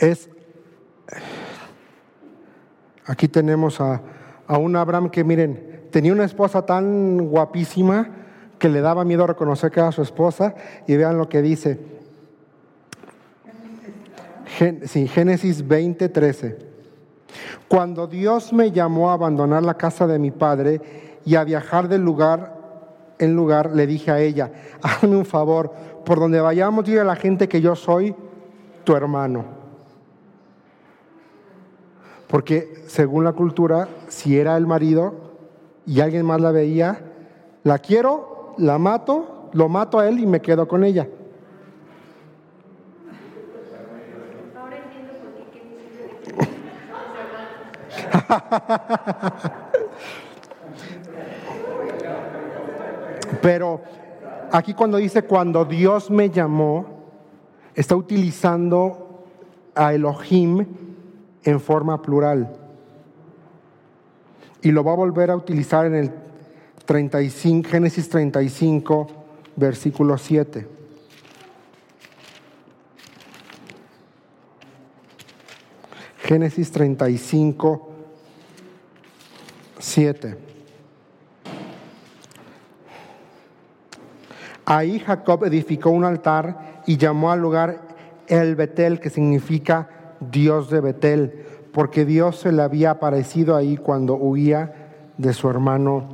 Es Aquí tenemos a, un Abraham que, miren, tenía una esposa tan guapísima que le daba miedo reconocer que era su esposa. Y vean lo que dice. Gen- sí, Génesis 20, 13. Cuando Dios me llamó a abandonar la casa de mi padre y a viajar de lugar en lugar, le dije a ella, hazme un favor, por donde vayamos, dile a la gente que yo soy tu hermano. Porque según la cultura, si era el marido y alguien más la veía, la quiero, la mato, lo mato a él y me quedo con ella. Pero aquí cuando dice cuando Dios me llamó, está utilizando a Elohim en forma plural. Y lo va a volver a utilizar en el 35, Génesis 35, versículo 7. Génesis 35, 7. Ahí Jacob edificó un altar y llamó al lugar El Betel, que significa Dios de Betel, porque Dios se le había aparecido ahí cuando huía de su hermano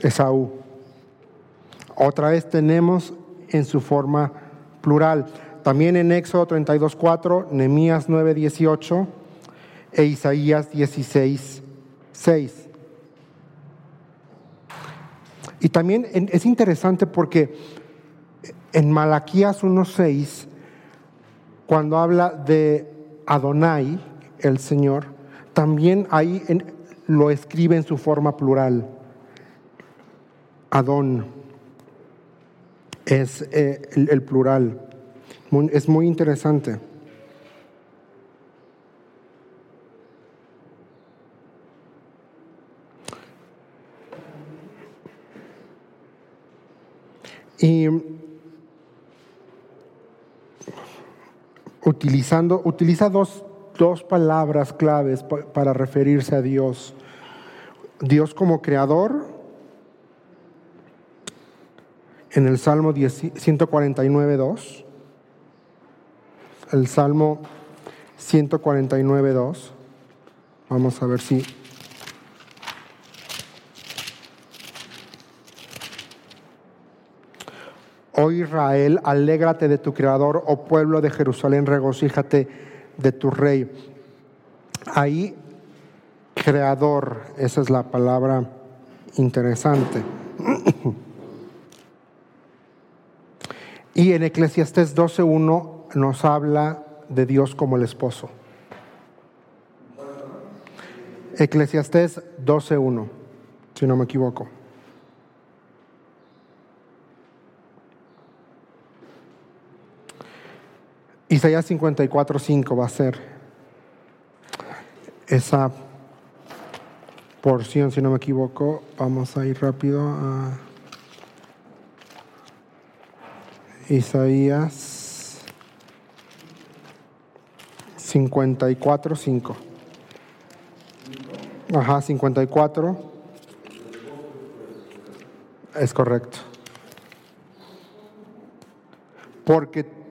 Esaú. Otra vez tenemos en su forma plural. También en Éxodo 32.4, Nehemías 9.18 e Isaías 16.6. Y también es interesante porque en Malaquías 1.6, cuando habla de Adonai, el Señor, también ahí lo escribe en su forma plural. Adón es eh, el, plural. es muy interesante. Y utilizando, utiliza dos, dos palabras claves para referirse a Dios. Dios como creador en el Salmo 149, 2. El Salmo 149, 2. Vamos a ver si Oh Israel, alégrate de tu Creador, oh pueblo de Jerusalén, regocíjate de tu Rey. Ahí, Creador, esa es la palabra interesante. Y en Eclesiastés 12.1 nos habla de Dios como el esposo. Eclesiastés 12.1, si no me equivoco. Isaías 54.5 va a ser esa porción, si no me equivoco. Vamos a ir rápido a Isaías 54.5. Ajá, 54. Es correcto. Porque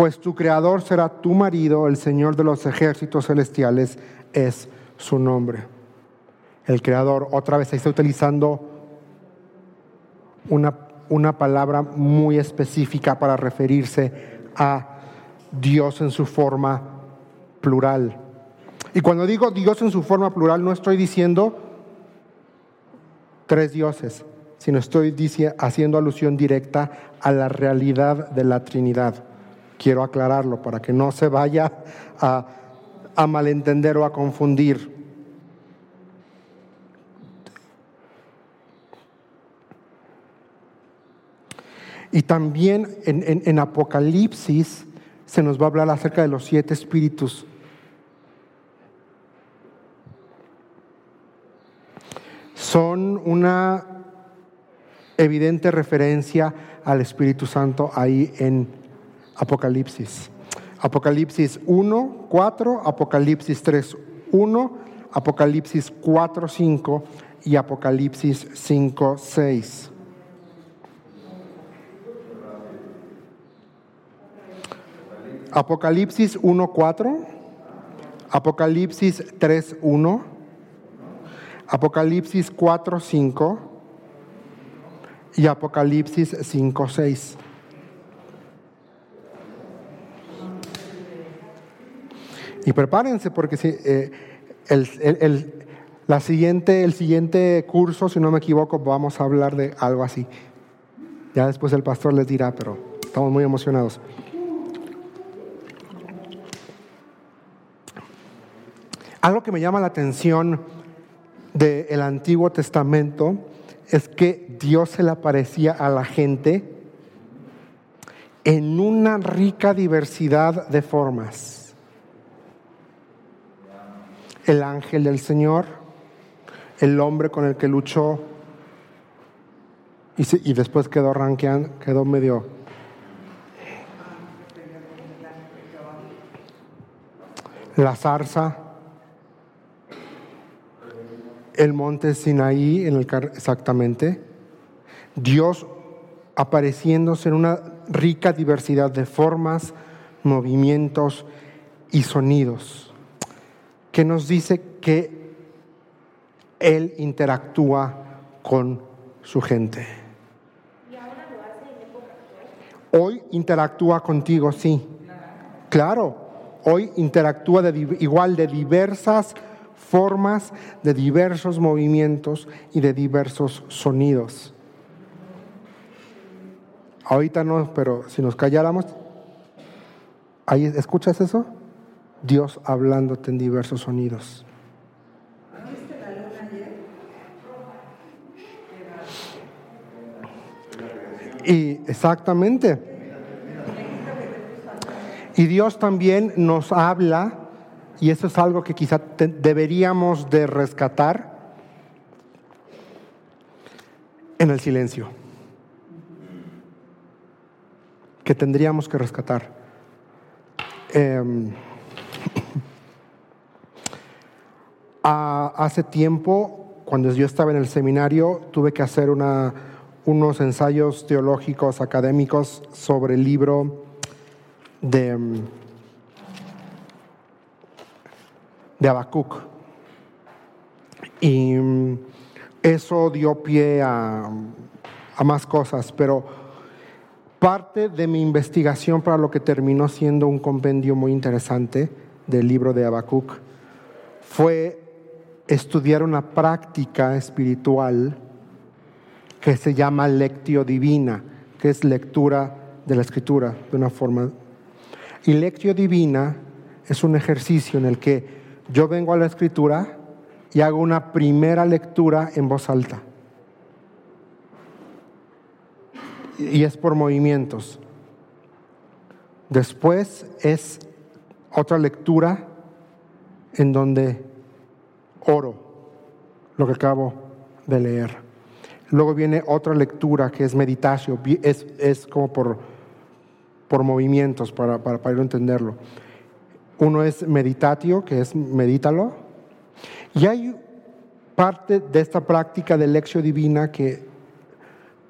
pues tu creador será tu marido, el Señor de los ejércitos celestiales es su nombre. El creador, otra vez, ahí está utilizando una, una palabra muy específica para referirse a Dios en su forma plural. Y cuando digo Dios en su forma plural, no estoy diciendo tres dioses, sino estoy haciendo alusión directa a la realidad de la Trinidad. Quiero aclararlo para que no se vaya a, malentender o a confundir. Y también en, Apocalipsis se nos va a hablar acerca de los siete espíritus. Son una evidente referencia al Espíritu Santo ahí en Apocalipsis. Apocalipsis 1, 4, Apocalipsis 3, 1, Apocalipsis 4, 5 y Apocalipsis 5, 6. Apocalipsis 1, 4, Apocalipsis 3, 1, Apocalipsis 4, 5 y Apocalipsis 5, 6. Y prepárense porque si, eh, el, la siguiente, el siguiente curso, si no me equivoco, vamos a hablar de algo así. Ya después el pastor les dirá, pero estamos muy emocionados. Algo que me llama la atención del Antiguo Testamento es que Dios se le aparecía a la gente en una rica diversidad de formas. El ángel del Señor, el hombre con el que luchó y, se- y después quedó ranqueando, quedó medio... La zarza, el monte Sinaí, en el exactamente. Dios apareciéndose en una rica diversidad de formas, movimientos y sonidos, que nos dice que Él interactúa con su gente. Hoy interactúa contigo, sí. Claro, hoy interactúa igual de diversas formas, de diversos movimientos y de diversos sonidos. Ahorita no, pero si nos calláramos, ahí escuchas eso? Dios hablándote en diversos sonidos. Y exactamente. Y Dios también nos habla, y eso es algo que quizá deberíamos de rescatar en el silencio, que tendríamos que rescatar. Em, hace tiempo, cuando yo estaba en el seminario, tuve que hacer una- unos ensayos teológicos académicos sobre el libro de, de Habacuc. Y eso dio pie a, a más cosas, pero parte de mi investigación para lo que terminó siendo un compendio muy interesante del libro de Habacuc fue estudiar una práctica espiritual que se llama lectio divina, que es lectura de la escritura de una forma. Y lectio divina es un ejercicio en el que yo vengo a la escritura y hago una primera lectura en voz alta. Y es por movimientos. Después es otra lectura en donde oro lo que acabo de leer. Luego viene otra lectura que es meditatio, vi- es, es como por, por movimientos para, para, para entenderlo. Uno es meditatio, que es medítalo. Y hay parte de esta práctica de lección divina que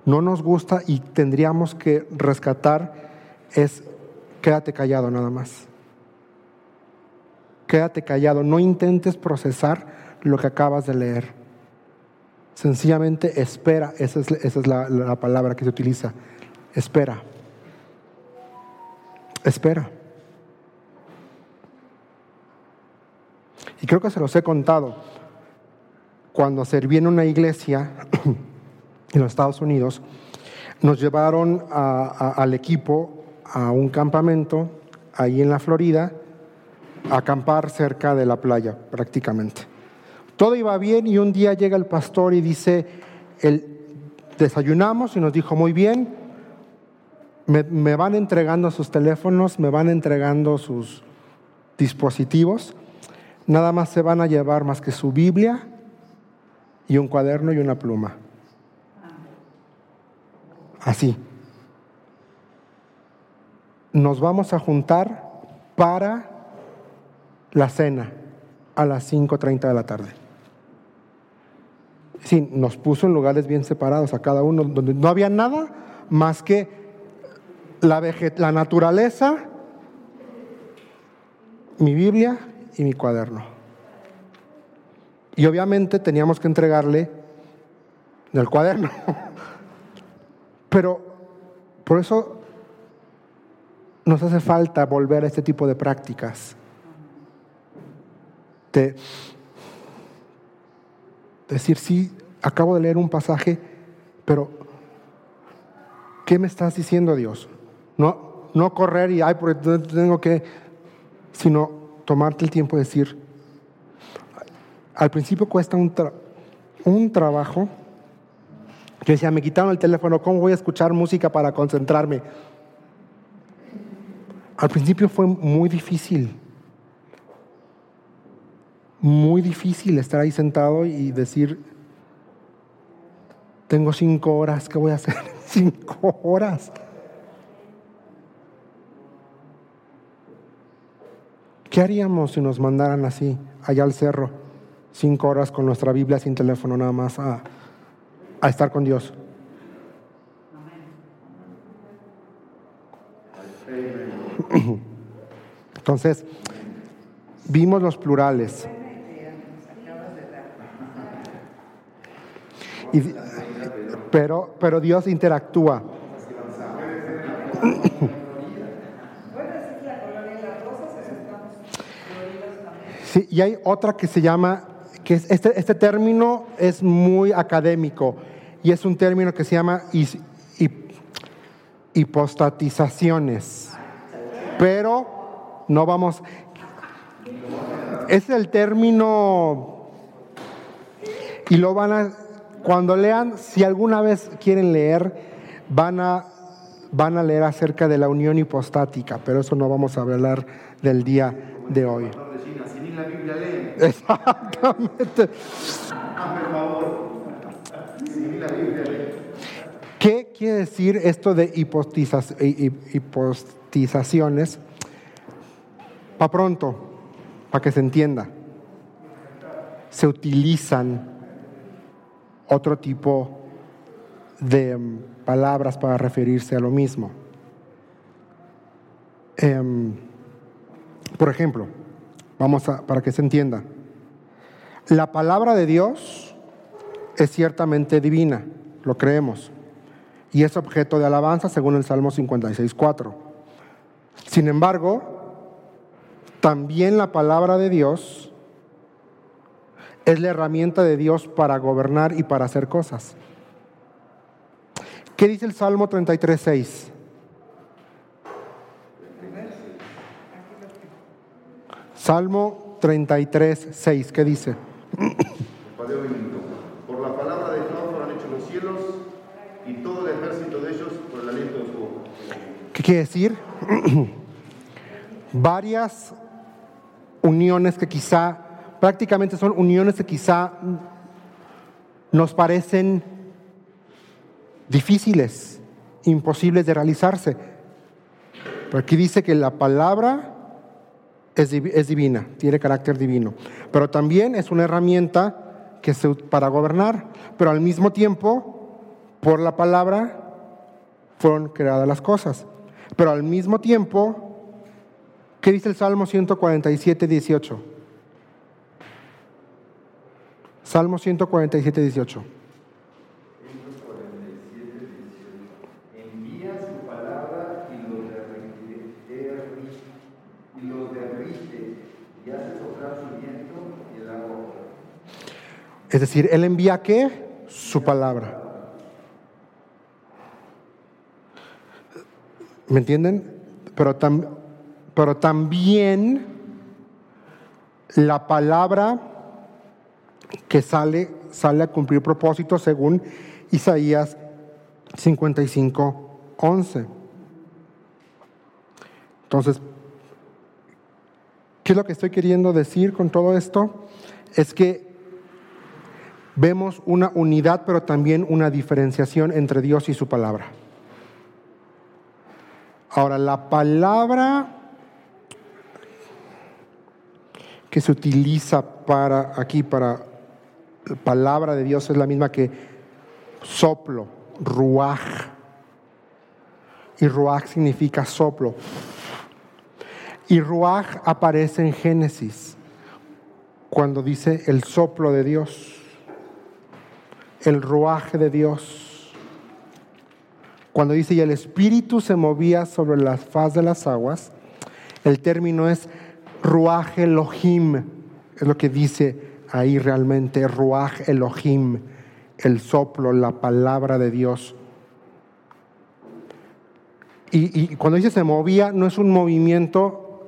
no nos gusta y tendríamos que rescatar es quédate callado nada más. Quédate callado, no intentes procesar lo que acabas de leer. Sencillamente espera, esa es, esa es la, la palabra que se utiliza. Espera. Espera. Y creo que se los he contado. Cuando serví en una iglesia en los Estados Unidos, nos llevaron al equipo a un campamento ahí en la Florida, a acampar cerca de la playa prácticamente. Todo iba bien y un día llega el pastor y dice, desayunamos y nos dijo, muy bien, me, me van entregando sus teléfonos, me van entregando sus dispositivos, nada más se van a llevar más que su Biblia y un cuaderno y una pluma. Así. Nos vamos a juntar para la cena a las 5.30 de la tarde. Sí, nos puso en lugares bien separados a cada uno, donde no había nada más que la, naturaleza, mi Biblia y mi cuaderno. Y obviamente teníamos que entregarle el cuaderno. Pero por eso nos hace falta volver a este tipo de prácticas. De decir, sí, acabo de leer un pasaje, pero ¿qué me estás diciendo Dios? No, no correr y, ay, porque tengo que, sino tomarte el tiempo de decir, al principio cuesta un, un trabajo. Yo decía, me quitaron el teléfono, ¿cómo voy a escuchar música para concentrarme? Al principio fue muy difícil. Muy difícil estar ahí sentado y decir, tengo cinco horas, ¿qué voy a hacer? cinco horas. ¿Qué haríamos si nos mandaran así, allá al cerro, cinco horas con nuestra Biblia sin teléfono nada más a, a estar con Dios? Entonces, vimos los plurales. Pero, pero Dios interactúa. Sí, y hay otra que se llama, que es- este, este término es muy académico y es un término que se llama hipostatizaciones. Pero no vamos, es el término y lo van a, cuando lean, si alguna vez quieren leer, van a, van a leer acerca de la unión hipostática, pero eso no vamos a hablar del día de hoy. Exactamente. ¿Qué quiere decir esto de hipostizas- hi- hi- hipostizaciones? Para pronto, para que se entienda. Se utilizan otro tipo de mm, palabras para referirse a lo mismo. Em, por ejemplo, vamos a, para que se entienda. La palabra de Dios es ciertamente divina, lo creemos, y es objeto de alabanza según el Salmo 56.4. Sin embargo, también la palabra de Dios es la herramienta de Dios para gobernar y para hacer cosas. ¿Qué dice el Salmo 33.6? Salmo 33.6, ¿qué dice? Por la palabra de Jehová fueron hechos los cielos y todo el ejército de ellos por el aliento de su boca. ¿Qué quiere decir? Varias uniones que quizá, prácticamente son uniones que quizá nos parecen difíciles, imposibles de realizarse. Pero aquí dice que la palabra es, divi- es divina, tiene carácter divino, pero también es una herramienta que se, para gobernar, pero al mismo tiempo, por la palabra fueron creadas las cosas. Pero al mismo tiempo, ¿qué dice el Salmo 147, 18? Salmo 147, 18. Envía su palabra y los derrite, y los derrite y hace soplar su viento y el agua. Es decir, Él envía qué? Su palabra. ¿Me entienden? Pero, tam- pero también la palabra que sale, sale a cumplir propósito según Isaías 55, 11. Entonces, ¿qué es lo que estoy queriendo decir con todo esto? Es que vemos una unidad, pero también una diferenciación entre Dios y su palabra. Ahora, la palabra que se utiliza para aquí, para palabra de Dios, es la misma que soplo, ruaj. Y ruaj significa soplo. Y ruaj aparece en Génesis, cuando dice el soplo de Dios, el ruaje de Dios. Cuando dice y el espíritu se movía sobre la faz de las aguas, el término es ruaj Elohim, es lo que dice ahí realmente, ruaj Elohim, el soplo, la palabra de Dios. Y, cuando dice se movía, no es un movimiento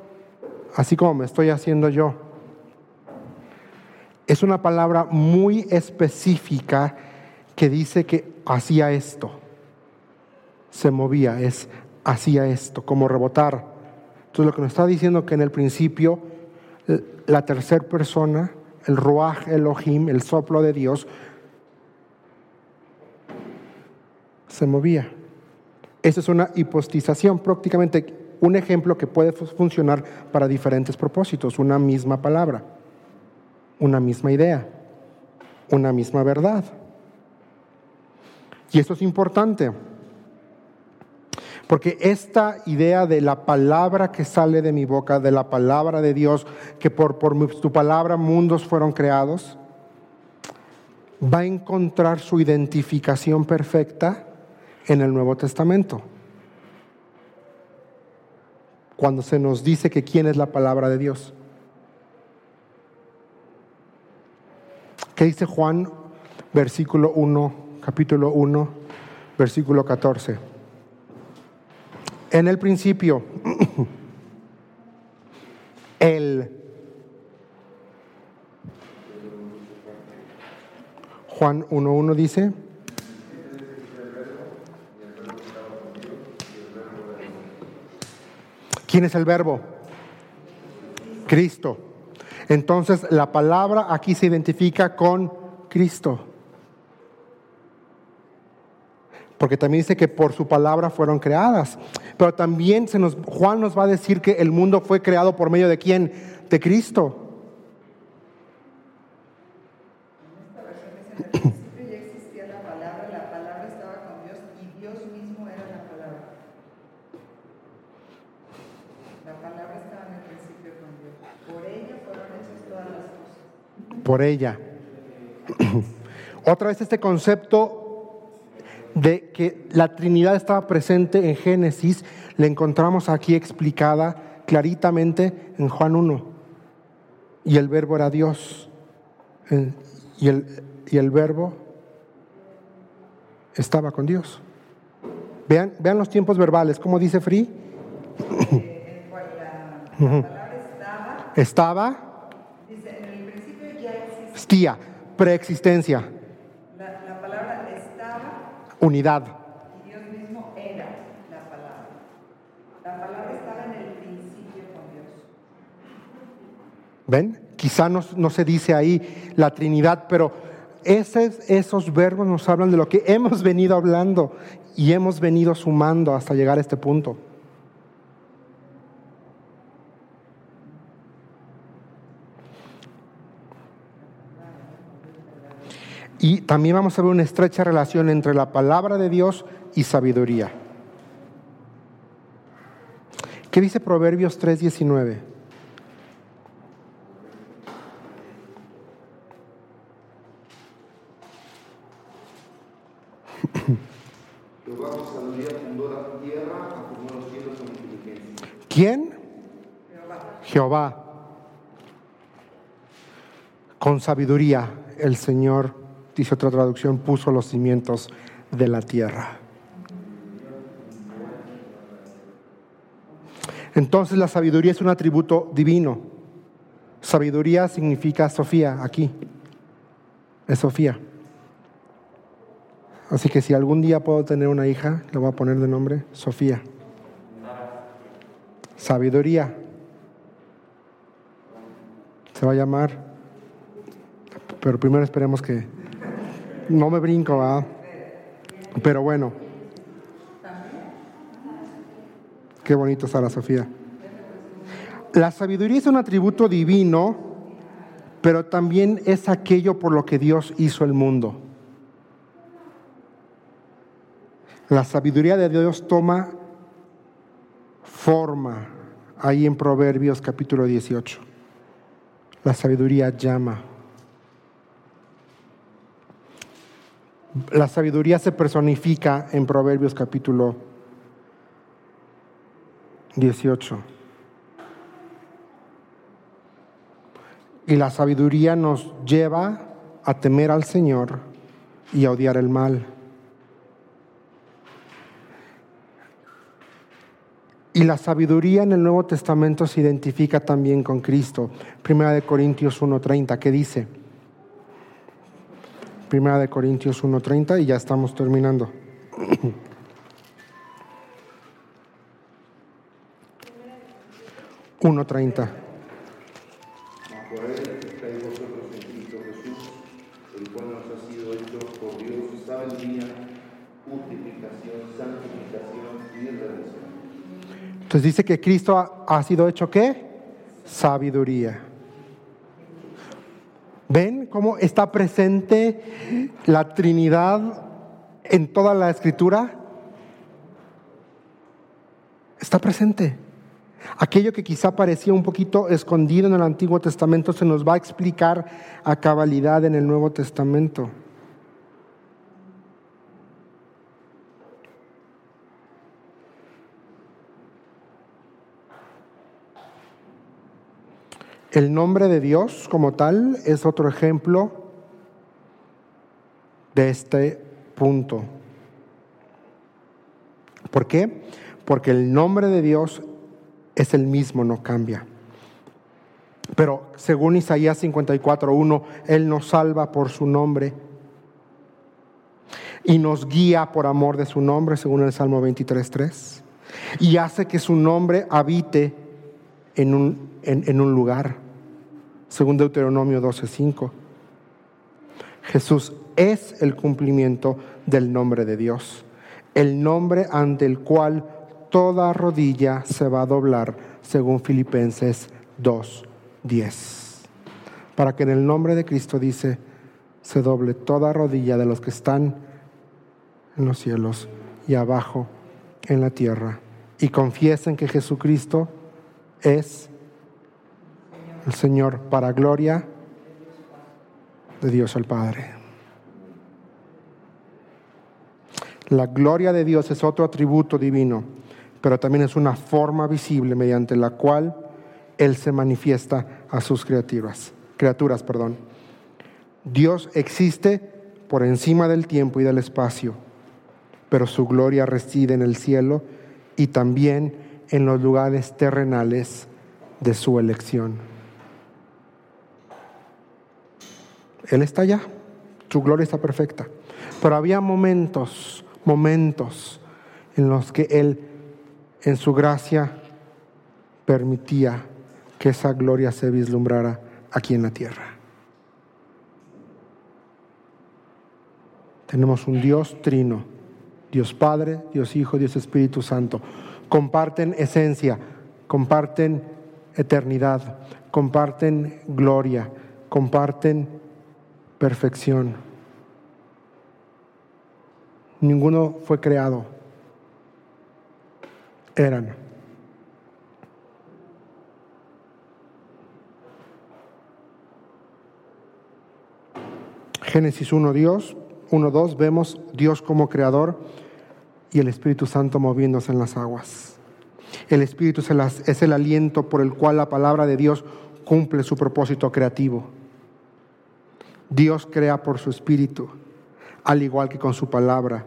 así como me estoy haciendo yo. Es una palabra muy específica que dice que hacía esto. Se movía, es hacía esto, como rebotar. Entonces lo que nos está diciendo que en el principio la tercera persona el Ruach Elohim, el soplo de Dios, se movía. Esa es una hipostización, prácticamente un ejemplo que puede fu- funcionar para diferentes propósitos, una misma palabra, una misma idea, una misma verdad. Y esto es importante, porque esta idea de la palabra que sale de mi boca, de la palabra de Dios, que por, tu palabra mundos fueron creados, va a encontrar su identificación perfecta en el Nuevo Testamento. Cuando se nos dice que quién es la palabra de Dios. ¿Qué dice Juan, versículo 1, capítulo 1, versículo 14? En el principio, el Juan 1.1 dice, ¿quién es el verbo? Cristo. Entonces la palabra aquí se identifica con Cristo. Porque también dice que por su palabra fueron creadas. Pero también se nos, Juan nos va a decir que el mundo fue creado por medio de quién? De Cristo. Por ella. Otra vez este concepto de que la Trinidad estaba presente en Génesis, le encontramos aquí explicada claritamente en Juan 1. Y el verbo era Dios. Y el, y el verbo estaba con Dios. Vean, vean los tiempos verbales, ¿cómo dice Free? La, la palabra estaba, Estaba, dice, en el principio ya existía. estía, preexistencia, La, la palabra estaba unidad. y Dios mismo era la palabra. La palabra estaba en el principio con Dios. ¿Ven? Quizá no, no se dice ahí la Trinidad, pero esos, esos verbos nos hablan de lo que hemos venido hablando y hemos venido sumando hasta llegar a este punto. Y también vamos a ver una estrecha relación entre la palabra de Dios y sabiduría. ¿Qué dice Proverbios 3:19? Jehová con sabiduría fundó la tierra, afirmó los cielos con inteligencia. ¿Quién? Jehová. Con sabiduría el Señor, dice otra traducción, puso los cimientos de la tierra. Entonces la sabiduría es un atributo divino. Sabiduría significa Sofía aquí. Es Sofía. Así que si algún día puedo tener una hija, le voy a poner de nombre Sofía. Sabiduría. Se va a llamar. Pero primero esperemos que. No me brinco, ¿verdad? Pero bueno. Qué bonito Sara Sofía. La sabiduría es un atributo divino, pero también es aquello por lo que Dios hizo el mundo. La sabiduría de Dios toma forma ahí en Proverbios capítulo 18. La sabiduría llama. La sabiduría se personifica en Proverbios capítulo 18. Y la sabiduría nos lleva a temer al Señor y a odiar el mal. Y la sabiduría en el Nuevo Testamento se identifica también con Cristo. Primera de Corintios 1.30, ¿qué dice? Primera de Corintios 1.30 y ya estamos terminando. Uno treinta. Entonces dice que Cristo ha, sido hecho qué? Sabiduría. ¿Ven cómo está presente la Trinidad en toda la escritura? Está presente. Aquello que quizá parecía un poquito escondido en el Antiguo Testamento se nos va a explicar a cabalidad en el Nuevo Testamento. El nombre de Dios como tal es otro ejemplo de este punto. ¿Por qué? Porque el nombre de Dios es el mismo, no cambia. Pero según Isaías 54.1, Él nos salva por su nombre y nos guía por amor de su nombre, según el Salmo 23.3, y hace que su nombre habite en un, en, en un lugar, según Deuteronomio 12.5. Jesús es el cumplimiento del nombre de Dios, el nombre ante el cual toda rodilla se va a doblar, según Filipenses 2.10. Para que en el nombre de Cristo dice, se doble toda rodilla de los que están en los cielos y abajo en la tierra, y confiesen que Jesucristo es el Señor para gloria de Dios el Padre. La gloria de Dios es otro atributo divino, pero también es una forma visible mediante la cual Él se manifiesta a sus criaturas. criaturas perdón. Dios existe por encima del tiempo y del espacio, pero su gloria reside en el cielo y también en los lugares terrenales de su elección. Él está allá, su gloria está perfecta, pero había momentos momentos en los que Él, en su gracia, permitía que esa gloria se vislumbrara aquí en la tierra. Tenemos un Dios trino, Dios Padre, Dios Hijo, Dios Espíritu Santo. Comparten esencia, comparten eternidad, comparten gloria, comparten perfección ninguno fue creado. Eran. Génesis 1, Dios, 1, 2, vemos Dios como creador y el Espíritu Santo moviéndose en las aguas. El Espíritu es el aliento por el cual la palabra de Dios cumple su propósito creativo. Dios crea por su Espíritu al igual que con su palabra.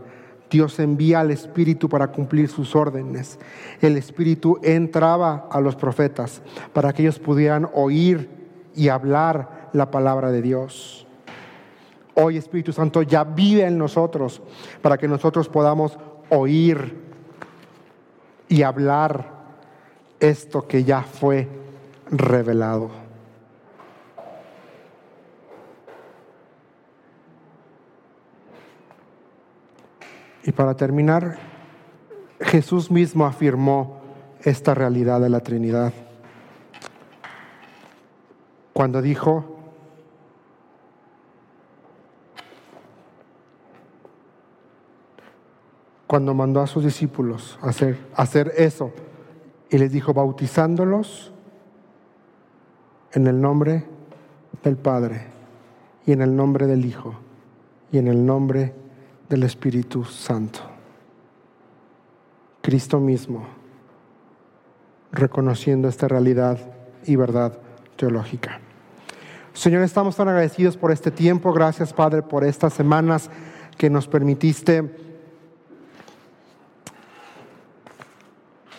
Dios envía al Espíritu para cumplir sus órdenes. El Espíritu entraba a los profetas para que ellos pudieran oír y hablar la palabra de Dios. Hoy Espíritu Santo ya vive en nosotros para que nosotros podamos oír y hablar esto que ya fue revelado. Y para terminar, Jesús mismo afirmó esta realidad de la Trinidad. Cuando dijo, cuando mandó a sus discípulos hacer, hacer eso, y les dijo, bautizándolos en el nombre del Padre, y en el nombre del Hijo, y en el nombre del Espíritu Santo. Cristo mismo, reconociendo esta realidad y verdad teológica. Señor, estamos tan agradecidos por este tiempo. Gracias, Padre, por estas semanas que nos permitiste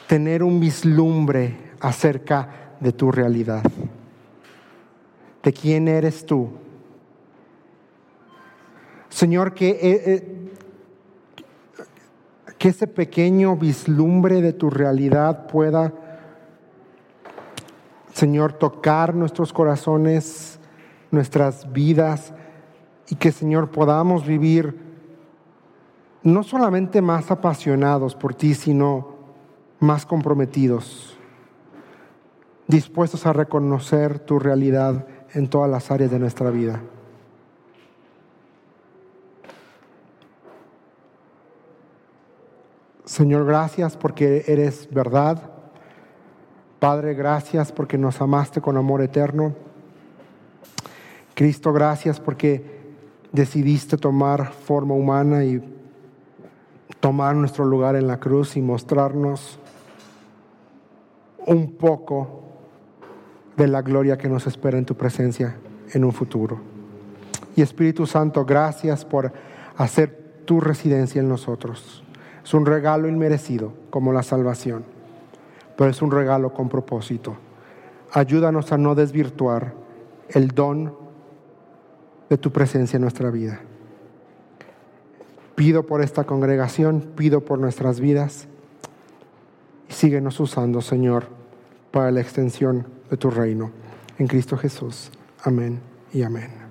tener un vislumbre acerca de tu realidad, de quién eres tú. Señor, que eh, eh, que ese pequeño vislumbre de tu realidad pueda, Señor, tocar nuestros corazones, nuestras vidas, y que, Señor, podamos vivir no solamente más apasionados por ti, sino más comprometidos, dispuestos a reconocer tu realidad en todas las áreas de nuestra vida. Señor, gracias porque eres verdad. Padre, gracias porque nos amaste con amor eterno. Cristo, gracias porque decidiste tomar forma humana y tomar nuestro lugar en la cruz y mostrarnos un poco de la gloria que nos espera en tu presencia en un futuro. Y Espíritu Santo, gracias por hacer tu residencia en nosotros. Es un regalo inmerecido como la salvación, pero es un regalo con propósito. Ayúdanos a no desvirtuar el don de tu presencia en nuestra vida. Pido por esta congregación, pido por nuestras vidas y síguenos usando, Señor, para la extensión de tu reino. En Cristo Jesús. Amén y amén.